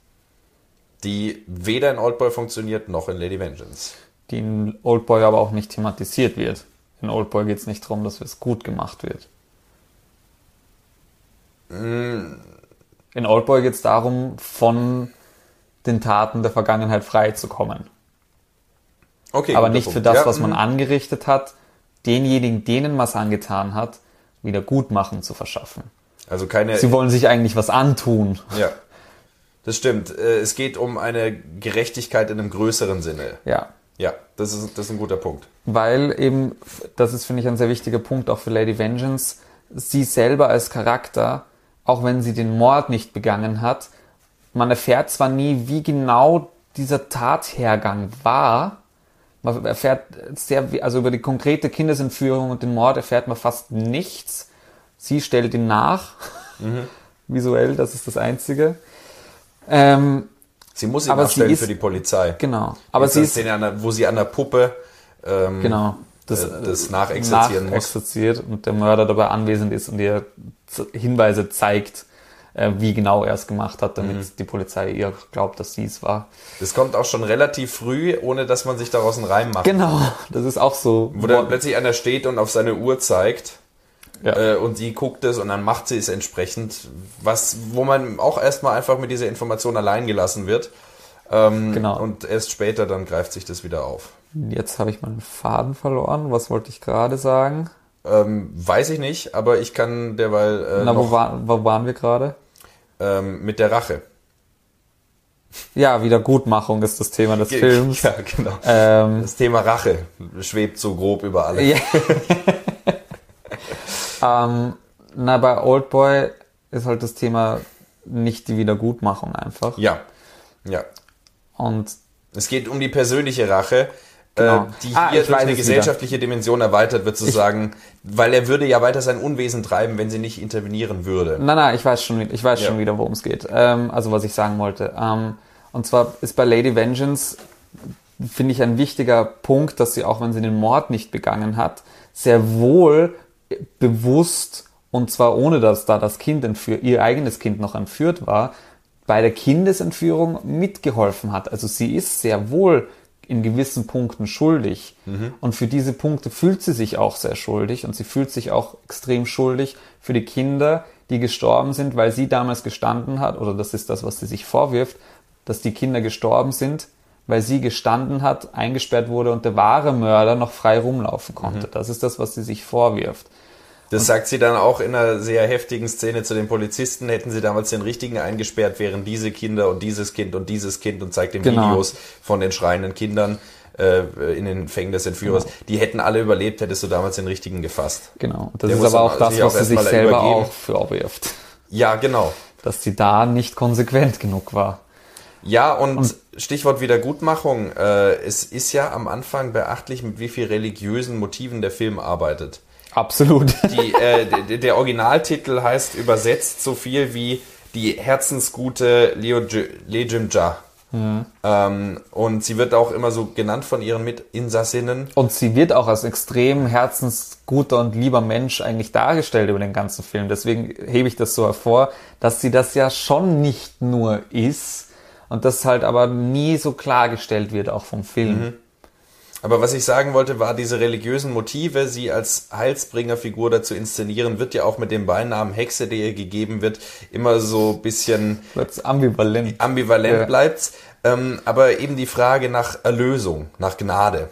Die weder in Oldboy funktioniert, noch in Lady Vengeance. Die in Oldboy aber auch nicht thematisiert wird. In Oldboy geht es nicht darum, dass es gut gemacht wird. In Oldboy geht es darum, von den Taten der Vergangenheit frei zu kommen. Okay, aber nicht für Punkt. das, Ja, was man mm. angerichtet hat, denjenigen, denen man es angetan hat, wieder Gutmachen zu verschaffen. Also keine. Sie wollen sich eigentlich was antun. Ja. Das stimmt. Äh, Es geht um eine Gerechtigkeit in einem größeren Sinne. Ja. Ja, das ist, das ist ein guter Punkt. Weil eben, das ist, finde ich, ein sehr wichtiger Punkt auch für Lady Vengeance, sie selber als Charakter, auch wenn sie den Mord nicht begangen hat, man erfährt zwar nie, wie genau dieser Tathergang war, man erfährt sehr, also über die konkrete Kindesentführung und den Mord erfährt man fast nichts. Sie stellt ihn nach, visuell, das ist das Einzige. Ähm, Sie muss ihn Aber sie abstellen ist- für die Polizei. genau. Aber Jetzt sie ist, Szene, der- wo sie an der Puppe ähm, genau, das, äh, das nachexerzieren muss. nachexerziert und der Mörder dabei anwesend ist und ihr Hinweise zeigt, äh, wie genau er es gemacht hat, damit Mhm. die Polizei ihr glaubt, dass sie es war. Das kommt auch schon relativ früh, ohne dass man sich daraus einen Reim macht. Genau, das ist auch so. Wo dann plötzlich einer steht und auf seine Uhr zeigt ja. äh, und sie guckt es und dann macht sie es entsprechend, was, wo man auch erstmal einfach mit dieser Information allein gelassen wird. Ähm, Genau. Und erst später dann greift sich das wieder auf. Jetzt habe ich meinen Faden verloren. Was wollte ich gerade sagen? Ähm, weiß ich nicht, aber ich kann derweil äh, Na, wo, war, wo waren wir gerade? Ähm, mit der Rache. Ja, Wiedergutmachung ist das Thema des Films. Ja, genau. Ähm, Das Thema Rache schwebt so grob über alle. Ähm, na, bei Oldboy ist halt das Thema nicht die Wiedergutmachung einfach. ja. ja. Und Es geht um die persönliche Rache, Genau. äh, die Ah, hier ich durch eine es gesellschaftliche Dimension erweitert wird, sozusagen, weil er würde ja weiter sein Unwesen treiben, wenn sie nicht intervenieren würde. nein, nein, ich weiß schon, ich weiß Ja. schon wieder, worum es geht. Ähm, also was ich sagen wollte. Ähm, und zwar ist bei Lady Vengeance finde ich ein wichtiger Punkt, dass sie auch wenn sie den Mord nicht begangen hat, sehr wohl bewusst und zwar ohne dass da das Kind entführt, ihr eigenes Kind noch entführt war, bei der Kindesentführung mitgeholfen hat. Also sie ist sehr wohl in gewissen Punkten schuldig. Und für diese Punkte fühlt sie sich auch sehr schuldig und sie fühlt sich auch extrem schuldig für die Kinder, die gestorben sind, weil sie damals gestanden hat, oder das ist das, was sie sich vorwirft, dass die Kinder gestorben sind, weil sie gestanden hat, eingesperrt wurde und der wahre Mörder noch frei rumlaufen konnte. Das ist das, was sie sich vorwirft. Das sagt sie dann auch in einer sehr heftigen Szene zu den Polizisten. Hätten sie damals den richtigen eingesperrt, wären diese Kinder und dieses Kind und dieses Kind und zeigt den Genau. Videos von den schreienden Kindern. äh, in den Fängen des Entführers. Genau. Die hätten alle überlebt, hättest du damals den richtigen gefasst. Genau. Das Der ist aber auch das, was sie sich selber übergeben. auch vorwirft. Ja, genau. Dass sie da nicht konsequent genug war. Ja, und, und Stichwort Wiedergutmachung. Äh, es ist ja am Anfang beachtlich, mit wie viel religiösen Motiven der Film arbeitet. Absolut. Die, äh, der Originaltitel heißt übersetzt so viel wie die herzensgute Leo Lejimja. Mhm. Ähm, und sie wird auch immer so genannt von ihren Mitinsassinnen. Und sie wird auch als extrem herzensguter und lieber Mensch eigentlich dargestellt über den ganzen Film. Deswegen hebe ich das so hervor, dass sie das ja schon nicht nur ist und das halt aber nie so klargestellt wird, auch vom Film. Mhm. Aber was ich sagen wollte, war diese religiösen Motive, sie als Heilsbringerfigur dazu inszenieren, wird ja auch mit dem Beinamen Hexe, der ihr gegeben wird, immer so ein bisschen ambivalent. Ambivalent ja. bleibt. Ähm, aber eben die Frage nach Erlösung, nach Gnade,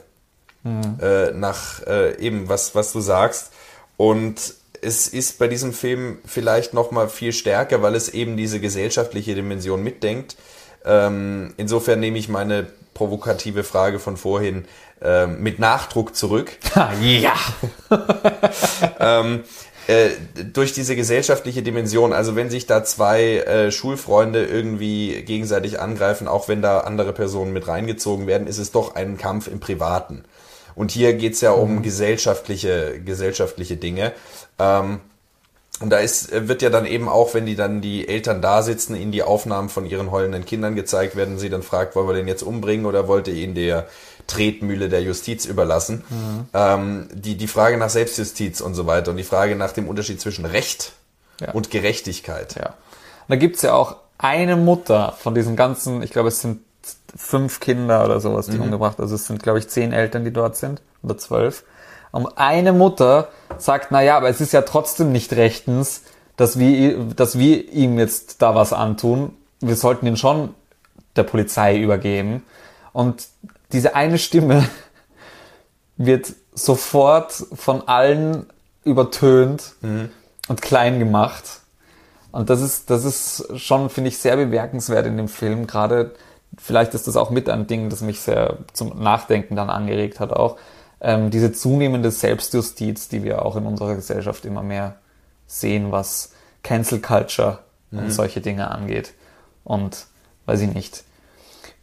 mhm. äh, nach äh, eben was, was du sagst. Und es ist bei diesem Film vielleicht noch mal viel stärker, weil es eben diese gesellschaftliche Dimension mitdenkt. Ähm, insofern nehme ich meine provokative Frage von vorhin äh, mit Nachdruck zurück. ja. ähm, äh, durch diese gesellschaftliche Dimension, also wenn sich da zwei äh, Schulfreunde irgendwie gegenseitig angreifen, auch wenn da andere Personen mit reingezogen werden, ist es doch ein Kampf im Privaten. Und hier geht's ja um mhm. gesellschaftliche, gesellschaftliche Dinge. Ähm, und da ist, wird ja dann eben auch, wenn die dann die Eltern da sitzen, ihnen die Aufnahmen von ihren heulenden Kindern gezeigt werden, sie dann fragt, wollen wir den jetzt umbringen oder wollt ihr ihn der Tretmühle der Justiz überlassen? Mhm. Ähm, die, die Frage nach Selbstjustiz und so weiter und die Frage nach dem Unterschied zwischen Recht ja. und Gerechtigkeit. Ja. Und da gibt's ja auch eine Mutter von diesen ganzen, ich glaube, es sind fünf Kinder oder sowas, die mhm. umgebracht. Also es sind, glaube ich, zehn Eltern, die dort sind oder zwölf. Und eine Mutter sagt, na ja, aber es ist ja trotzdem nicht rechtens, dass wir, dass wir ihm jetzt da was antun. Wir sollten ihn schon der Polizei übergeben. Und diese eine Stimme wird sofort von allen übertönt mhm. und klein gemacht. Und das ist, das ist schon, finde ich, sehr bemerkenswert in dem Film. Gerade, vielleicht ist das auch mit ein Ding, das mich sehr zum Nachdenken dann angeregt hat auch ähm, diese zunehmende Selbstjustiz, die wir auch in unserer Gesellschaft immer mehr sehen, was Cancel Culture mhm. und solche Dinge angeht. Und weiß ich nicht.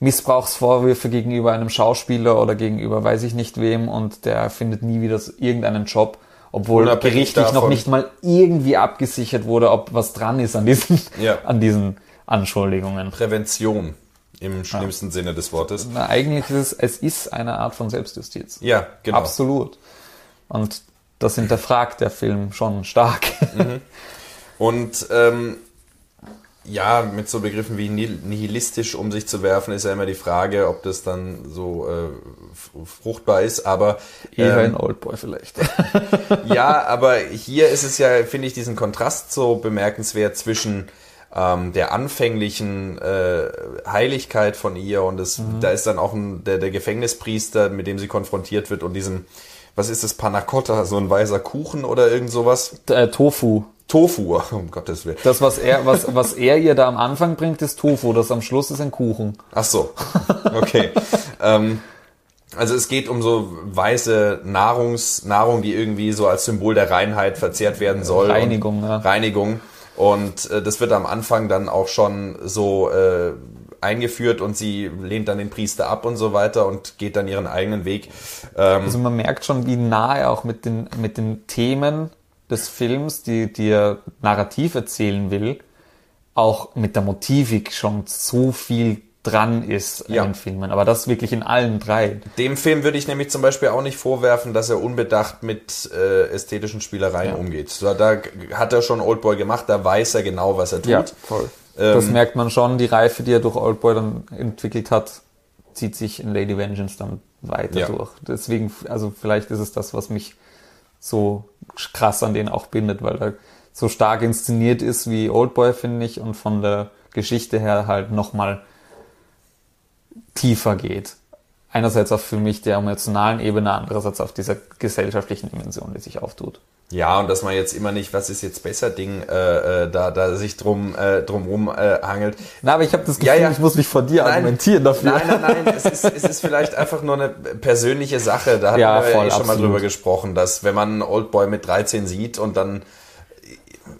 Missbrauchsvorwürfe gegenüber einem Schauspieler oder gegenüber weiß ich nicht wem und der findet nie wieder irgendeinen Job, obwohl gerichtlich davon. noch nicht mal irgendwie abgesichert wurde, ob was dran ist an diesen, ja. an diesen Anschuldigungen. Prävention im schlimmsten ja. Sinne des Wortes. Na, eigentlich ist es, es ist eine Art von Selbstjustiz. Ja, genau. Absolut. Und das hinterfragt der Film schon stark. Mhm. Und ähm, ja, mit so Begriffen wie nihilistisch um sich zu werfen, ist ja immer die Frage, ob das dann so äh, fruchtbar ist, aber eher ähm, ein Oldboy vielleicht. ja, aber hier ist es ja, finde ich, diesen Kontrast so bemerkenswert zwischen ähm, der anfänglichen äh, Heiligkeit von ihr und es, mhm. da ist dann auch ein, der, der Gefängnispriester, mit dem sie konfrontiert wird und diesem, was ist das, Panacotta, so ein weißer Kuchen oder irgend sowas? Äh, Tofu. Tofu, um Gottes Willen. Das, was er, was, was er ihr da am Anfang bringt, ist Tofu. Das am Schluss ist ein Kuchen. Ach so. Okay. ähm, also es geht um so weiße Nahrungs, Nahrung, die irgendwie so als Symbol der Reinheit verzehrt werden soll. Reinigung, ja. Reinigung. Und äh, das wird am Anfang dann auch schon so äh, eingeführt und sie lehnt dann den Priester ab und so weiter und geht dann ihren eigenen Weg. Ähm also man merkt schon, wie nahe auch mit den, mit den Themen des Films, die, er narrativ erzählen will, auch mit der Motivik schon so viel dran ist in ja. den Filmen. Aber das wirklich in allen drei. Dem Film würde ich nämlich zum Beispiel auch nicht vorwerfen, dass er unbedacht mit äh, ästhetischen Spielereien ja. umgeht. So, da hat er schon Oldboy gemacht, da weiß er genau, was er tut. Ja, voll. Ähm, das merkt man schon, die Reife, die er durch Oldboy dann entwickelt hat, zieht sich in Lady Vengeance dann weiter ja. durch. Deswegen, also vielleicht ist es das, was mich so krass an den auch bindet, weil er so stark inszeniert ist wie Oldboy, finde ich, und von der Geschichte her halt nochmal tiefer geht. Einerseits auf für mich der emotionalen Ebene, andererseits auf dieser gesellschaftlichen Dimension, die sich auftut. Ja, und dass man jetzt immer nicht, was ist jetzt besser Ding, äh, äh, da, da sich drum, äh, drum rum äh, hangelt. Na, aber ich habe das Gefühl, Ja, ja. ich muss mich vor dir Nein. argumentieren dafür. Nein, nein, nein, es ist, es ist vielleicht einfach nur eine persönliche Sache. Da hatten Ja, wir ja voll, eh schon mal drüber gesprochen, dass wenn man einen Oldboy mit 13 sieht und dann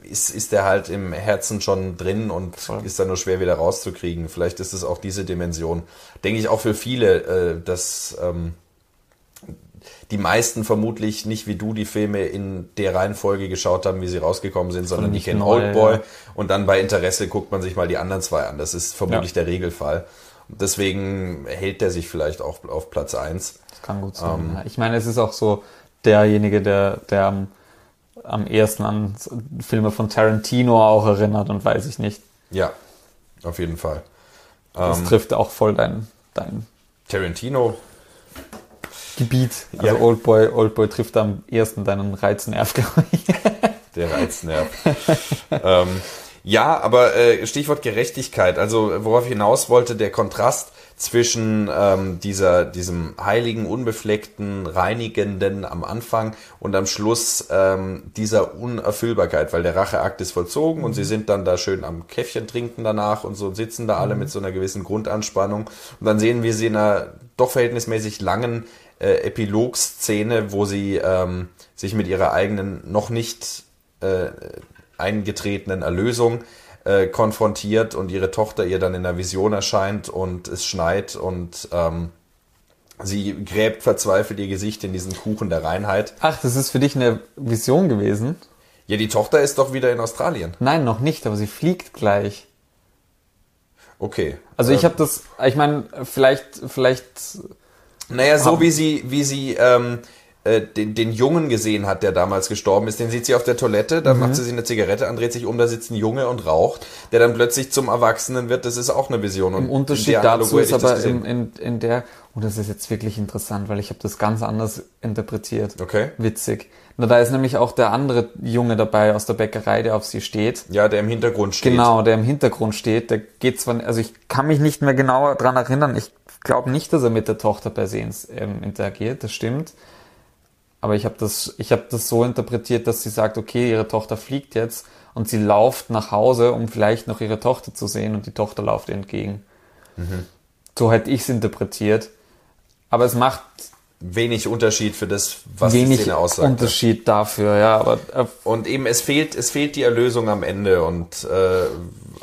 ist, ist der halt im Herzen schon drin und ist dann nur schwer wieder rauszukriegen. Vielleicht ist es auch diese Dimension. Denke ich auch für viele, äh, dass ähm, die meisten vermutlich nicht wie du die Filme in der Reihenfolge geschaut haben, wie sie rausgekommen sind, sondern die nicht kennen Oldboy ja. und dann bei Interesse guckt man sich mal die anderen zwei an. Das ist vermutlich der Regelfall. Deswegen hält der sich vielleicht auch auf Platz eins. Das kann gut sein. Ähm. ja. Ich meine, es ist auch so derjenige, der, der am, am ehesten an Filme von Tarantino auch erinnert und weiß ich nicht. Ja, auf jeden Fall. Das Ähm, trifft auch voll dein, dein Tarantino, Gebiet. Also Ja. Oldboy, Oldboy trifft am ehesten deinen Reiznerv, glaube ich. der Reiznerv. ähm, ja, aber äh, Stichwort Gerechtigkeit. Also worauf ich hinaus wollte, der Kontrast zwischen ähm, dieser, diesem heiligen, unbefleckten, reinigenden am Anfang und am Schluss ähm, dieser Unerfüllbarkeit, weil der Racheakt ist vollzogen und sie sind dann da schön am Käffchen trinken danach und so und sitzen da alle mit so einer gewissen Grundanspannung. Und dann sehen wir sie in einer doch verhältnismäßig langen äh, Epilogszene, wo sie ähm, sich mit ihrer eigenen noch nicht äh, eingetretenen Erlösung äh, konfrontiert und ihre Tochter ihr dann in der Vision erscheint und es schneit und ähm, sie gräbt verzweifelt ihr Gesicht in diesen Kuchen der Reinheit. Ach, das ist für dich eine Vision gewesen? Ja, die Tochter ist doch wieder in Australien. Nein, noch nicht, aber sie fliegt gleich. Okay. Also ich Ähm, habe das, ich meine, vielleicht, vielleicht, Naja, so wie sie, wie sie ähm, äh, den, den Jungen gesehen hat, der damals gestorben ist, den sieht sie auf der Toilette, Mhm. dann macht sie sich eine Zigarette an, dreht sich um, da sitzt ein Junge und raucht, der dann plötzlich zum Erwachsenen wird, das ist auch eine Vision. Und im Unterschied dazu ist aber in, in, in der, und das ist jetzt wirklich interessant, weil ich habe das ganz anders interpretiert. Okay. Witzig. Na, da ist nämlich auch der andere Junge dabei aus der Bäckerei, der auf sie steht. Ja, der im Hintergrund steht. Genau, der im Hintergrund steht. Der geht zwar, also ich kann mich nicht mehr genau dran erinnern. Ich glaube nicht, dass er mit der Tochter per se ähm, interagiert. Das stimmt. Aber ich habe das, ich habe das so interpretiert, dass sie sagt, okay, ihre Tochter fliegt jetzt und sie lauft nach Hause, um vielleicht noch ihre Tochter zu sehen und die Tochter läuft ihr entgegen. So hätte ich es interpretiert. Aber es macht Wenig Unterschied für das, was die wenig Szene aussagt. Unterschied dafür, ja. Aber äh, Und eben, es fehlt, es fehlt die Erlösung am Ende. Und äh,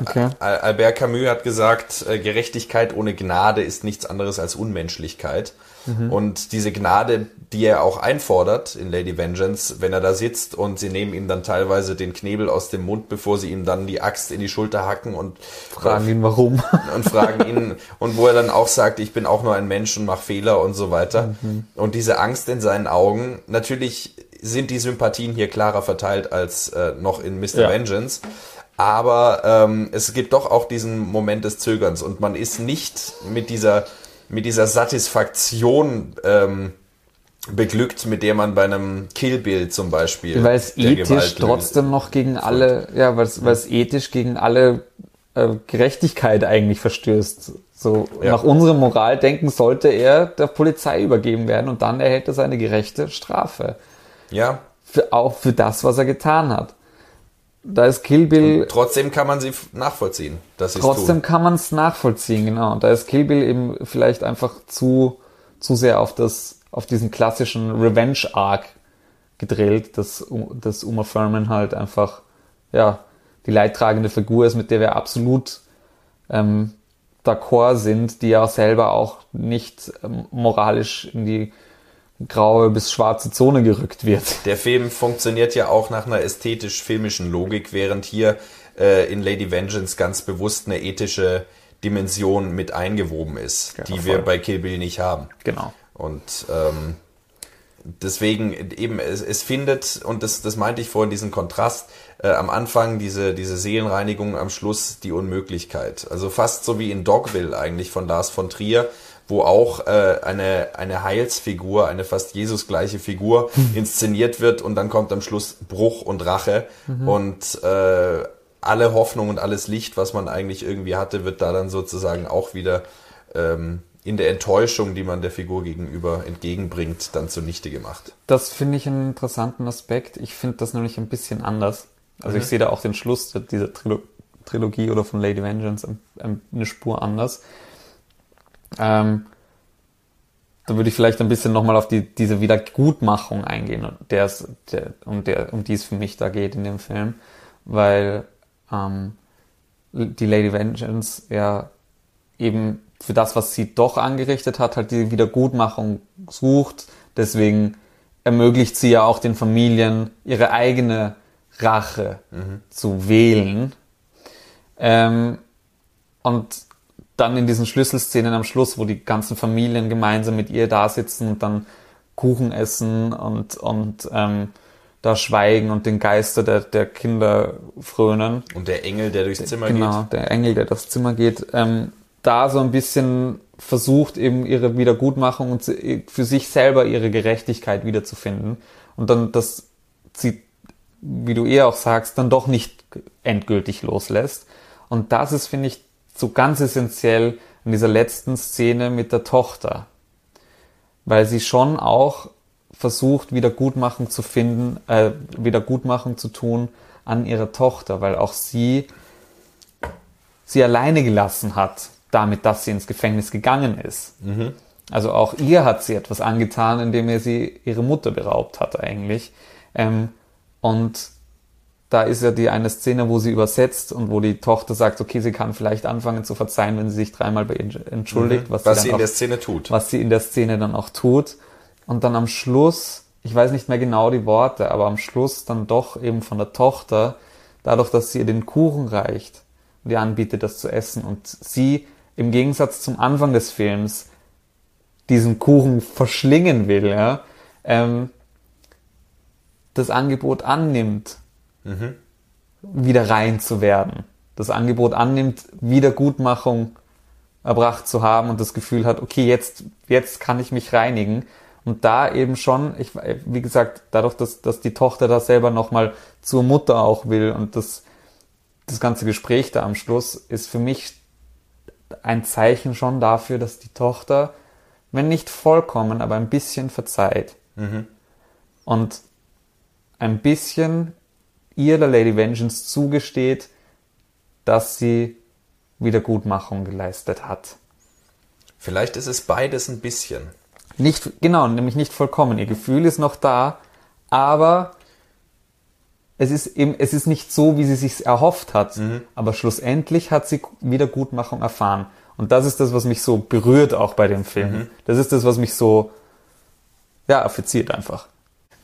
Okay. Al- Albert Camus hat gesagt, äh, Gerechtigkeit ohne Gnade ist nichts anderes als Unmenschlichkeit. Mhm. Und diese Gnade, die er auch einfordert in Lady Vengeance, wenn er da sitzt und sie nehmen ihm dann teilweise den Knebel aus dem Mund, bevor sie ihm dann die Axt in die Schulter hacken und fragen ihn warum. und fragen ihn und wo er dann auch sagt, ich bin auch nur ein Mensch und mache Fehler und so weiter. Und diese Angst in seinen Augen, natürlich sind die Sympathien hier klarer verteilt als äh, noch in Mr. Ja. Vengeance. Aber ähm, es gibt doch auch diesen Moment des Zögerns und man ist nicht mit dieser, mit dieser Satisfaktion ähm, beglückt, mit der man bei einem Kill Bill zum Beispiel. Weil es ethisch Gewalt- trotzdem noch gegen alle, ja, weil es, weil es ethisch gegen alle äh, Gerechtigkeit eigentlich verstößt. So Ja. nach unserem Moraldenken sollte er der Polizei übergeben werden und dann erhält er seine gerechte Strafe. Ja, Für, auch für das, was er getan hat. Da ist Kill Bill, trotzdem kann man sie nachvollziehen, dass trotzdem tun. kann man es nachvollziehen, genau. Und da ist Kill Bill eben vielleicht einfach zu, zu sehr auf das, auf diesen klassischen Revenge-Arc gedrillt, dass, dass Uma Thurman halt einfach, ja, die leidtragende Figur ist, mit der wir absolut ähm, d'accord sind, die ja selber auch nicht ähm, moralisch in die graue bis schwarze Zone gerückt wird. Der Film funktioniert ja auch nach einer ästhetisch-filmischen Logik, während hier äh, in Lady Vengeance ganz bewusst eine ethische Dimension mit eingewoben ist, Ja, die voll. wir bei Kill Bill nicht haben. Genau. Und ähm, deswegen eben, es, es findet, und das, das meinte ich vorhin, diesen Kontrast, äh, am Anfang diese, diese Seelenreinigung, am Schluss die Unmöglichkeit. Also fast so wie in Dogville eigentlich von Lars von Trier, wo auch äh, eine, eine Heilsfigur, eine fast Jesusgleiche Figur inszeniert wird und dann kommt am Schluss Bruch und Rache und äh, alle Hoffnung und alles Licht, was man eigentlich irgendwie hatte, wird da dann sozusagen auch wieder ähm, in der Enttäuschung, die man der Figur gegenüber entgegenbringt, dann zunichte gemacht. Das finde ich einen interessanten Aspekt. Ich finde das nämlich ein bisschen anders. Also mhm. ich sehe da auch den Schluss dieser Trilo Trilogie oder von Lady Vengeance eine Spur anders. Ähm, da würde ich vielleicht ein bisschen nochmal auf die, diese Wiedergutmachung eingehen, der, der, um, der, um die es für mich da geht in dem Film. Weil ähm, die Lady Vengeance ja eben für das, was sie doch angerichtet hat, halt die Wiedergutmachung sucht. Deswegen ermöglicht sie ja auch den Familien ihre eigene Rache mhm. zu wählen. Ähm, und dann in diesen Schlüsselszenen am Schluss, wo die ganzen Familien gemeinsam mit ihr da sitzen und dann Kuchen essen und, und ähm, da schweigen und den Geister der, der Kinder frönen. Und der Engel, der durchs Zimmer genau, geht. Genau, der Engel, der durchs Zimmer geht. Ähm, da so ein bisschen versucht, eben ihre Wiedergutmachung und für sich selber ihre Gerechtigkeit wiederzufinden. Und dann, dass sie, wie du eher auch sagst, dann doch nicht endgültig loslässt. Und das ist, finde ich, so ganz essentiell in dieser letzten Szene mit der Tochter. Weil sie schon auch versucht, Wiedergutmachung zu finden, äh, Wiedergutmachung zu tun an ihrer Tochter, weil auch sie sie alleine gelassen hat damit, dass sie ins Gefängnis gegangen ist. Mhm. Also auch ihr hat sie etwas angetan, indem er sie ihre Mutter beraubt hat eigentlich. Ähm, und da ist ja die eine Szene, wo sie übersetzt und wo die Tochter sagt, okay, sie kann vielleicht anfangen zu verzeihen, wenn sie sich dreimal bei ihr entschuldigt, mhm. was, was, sie, in auch, der Szene tut. Was sie in der Szene dann auch tut. Und dann am Schluss, ich weiß nicht mehr genau die Worte, aber am Schluss dann doch eben von der Tochter, dadurch, dass sie ihr den Kuchen reicht und ihr anbietet, das zu essen und sie im Gegensatz zum Anfang des Films diesen Kuchen verschlingen will, ja, ähm, das Angebot annimmt, mhm. wieder rein zu werden. Das Angebot annimmt, Wiedergutmachung erbracht zu haben und das Gefühl hat, okay, jetzt, jetzt kann ich mich reinigen. Und da eben schon, ich, wie gesagt, dadurch, dass, dass die Tochter da selber nochmal zur Mutter auch will und das, das ganze Gespräch da am Schluss ist für mich ein Zeichen schon dafür, dass die Tochter, wenn nicht vollkommen, aber ein bisschen verzeiht. Mhm. Und ein bisschen ihr der Lady Vengeance zugesteht, dass sie Wiedergutmachung geleistet hat. Vielleicht ist es beides ein bisschen. Nicht, genau, nämlich nicht vollkommen. Ihr Gefühl ist noch da, aber es ist eben, es ist nicht so, wie sie sich erhofft hat, mhm. aber schlussendlich hat sie Wiedergutmachung erfahren. Und das ist das, was mich so berührt auch bei dem Film. Mhm. Das ist das, was mich so, ja, affiziert einfach.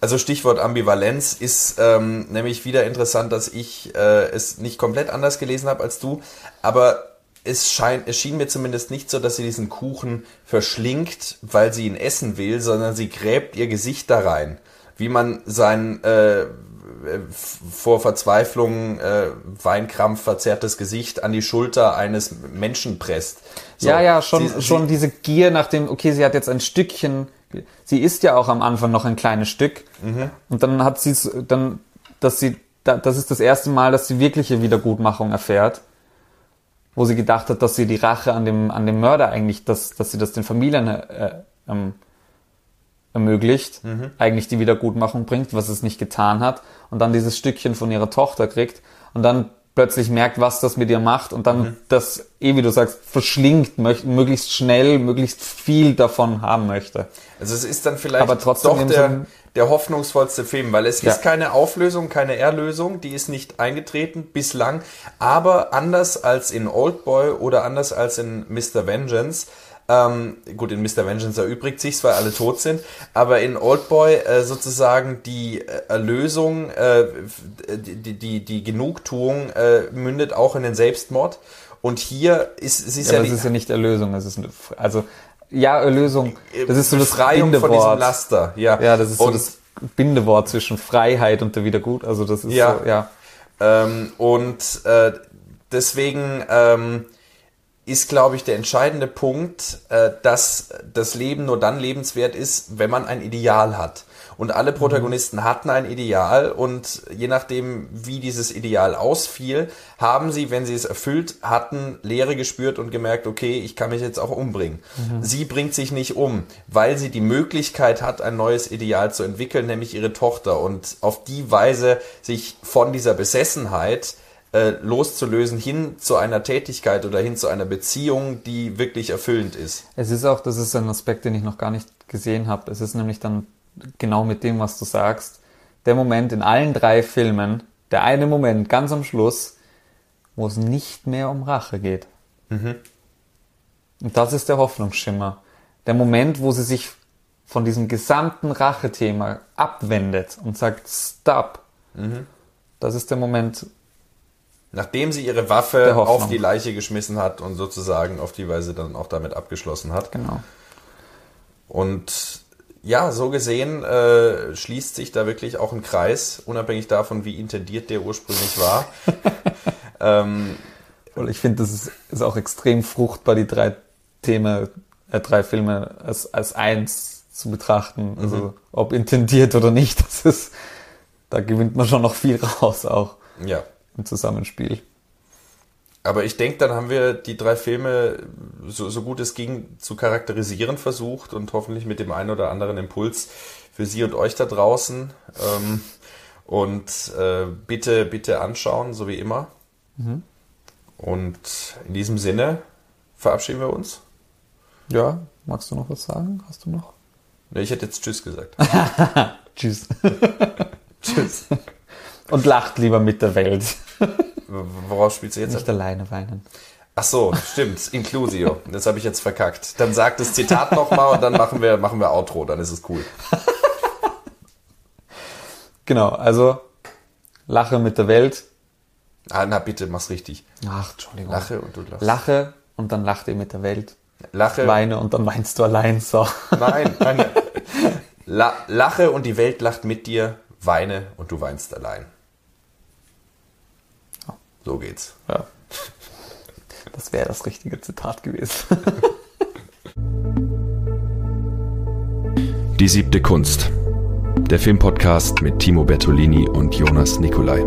Also Stichwort Ambivalenz ist ähm, nämlich wieder interessant, dass ich äh, es nicht komplett anders gelesen habe als du, aber es, scheint, es schien mir zumindest nicht so, dass sie diesen Kuchen verschlingt, weil sie ihn essen will, sondern sie gräbt ihr Gesicht da rein. Wie man sein äh, vor Verzweiflung, äh, Weinkrampf verzerrtes Gesicht an die Schulter eines Menschen presst. So, ja, ja, schon, sie, schon sie, diese Gier nach dem, okay, sie hat jetzt ein Stückchen, sie isst ja auch am Anfang noch ein kleines Stück mhm. und dann hat sie dann, dass sie, das ist das erste Mal, dass sie wirkliche Wiedergutmachung erfährt, wo sie gedacht hat, dass sie die Rache an dem, an dem Mörder eigentlich, dass, dass sie das den Familien äh, ähm, ermöglicht, mhm. eigentlich die Wiedergutmachung bringt, was es nicht getan hat, und dann dieses Stückchen von ihrer Tochter kriegt und dann plötzlich merkt, was das mit ihr macht und dann mhm. das, eh wie du sagst, verschlingt, möglichst schnell, möglichst viel davon haben möchte. Also es ist dann vielleicht Aber trotzdem doch der, der hoffnungsvollste Film, weil es ja. ist keine Auflösung, keine Erlösung, die ist nicht eingetreten bislang, aber anders als in Oldboy oder anders als in Mr. Vengeance ähm, gut, in Mr. Vengeance erübrigt sich, weil alle tot sind, aber in Oldboy äh, sozusagen die äh, Erlösung, äh, die, die, die Genugtuung äh, mündet auch in den Selbstmord. Und hier ist es ist ja, ja aber es ist ja nicht Erlösung, es ist eine, also ja Erlösung, das ist so das Befreiung von diesem Laster, ja. Ja, das ist und, so das Bindewort zwischen Freiheit und der Wiedergut, also das ist ja, so, ja. Ähm, und äh, deswegen ähm, ist, glaube ich, der entscheidende Punkt, äh, dass das Leben nur dann lebenswert ist, wenn man ein Ideal hat. und alle Protagonisten hatten ein Ideal und je nachdem, wie dieses Ideal ausfiel, haben sie, wenn sie es erfüllt hatten, Leere gespürt und gemerkt, okay, ich kann mich jetzt auch umbringen. Mhm. Sie bringt sich nicht um, weil sie die Möglichkeit hat, ein neues Ideal zu entwickeln, nämlich ihre Tochter und auf die Weise sich von dieser Besessenheit äh, loszulösen hin zu einer Tätigkeit oder hin zu einer Beziehung, die wirklich erfüllend ist. Es ist auch, das ist ein Aspekt, den ich noch gar nicht gesehen habe. Es ist nämlich dann genau mit dem, was du sagst, der Moment in allen drei Filmen, der eine Moment ganz am Schluss, wo es nicht mehr um Rache geht. Mhm. Und das ist der Hoffnungsschimmer. Der Moment, wo sie sich von diesem gesamten Rachethema abwendet und sagt, stop. Mhm. Das ist der Moment. Nachdem sie ihre Waffe auf die Leiche geschmissen hat und sozusagen auf die Weise dann auch damit abgeschlossen hat. Genau. Und ja, so gesehen äh, schließt sich da wirklich auch ein Kreis, unabhängig davon, wie intendiert der ursprünglich war. ähm, und ich finde, das ist, ist, auch extrem fruchtbar, die drei Themen, äh, drei Filme als, als eins zu betrachten. Also mhm. ob intendiert oder nicht, das ist, da gewinnt man schon noch viel raus auch ja. Im Zusammenspiel. Aber ich denke, dann haben wir die drei Filme so, so gut es ging zu charakterisieren versucht und hoffentlich mit dem einen oder anderen Impuls für Sie und euch da draußen. Ähm, und äh, bitte, bitte anschauen, so wie immer. Mhm. Und in diesem Sinne verabschieden wir uns. Ja, magst du noch was sagen? Hast du noch? Nee, ich hätte jetzt Tschüss gesagt. tschüss. tschüss. Und lacht lieber mit der Welt. Worauf spielst du jetzt? Nicht alleine weinen. Ach so, stimmt. Inclusio. Das habe ich jetzt verkackt. Dann sag das Zitat nochmal und dann machen wir, machen wir Outro. Dann ist es cool. genau, also lache mit der Welt. Ah, na bitte, mach's richtig. Ach, Entschuldigung. Lache und du lachst. Lache und dann lacht ihr mit der Welt. Lache. Weine und dann weinst du allein. So. Nein, nein. La lache und die Welt lacht mit dir. Weine und du weinst allein. So geht's. Ja. Das wäre das richtige Zitat gewesen. Die siebte Kunst. Der Filmpodcast mit Timo Bertolini und Jonas Nicolai.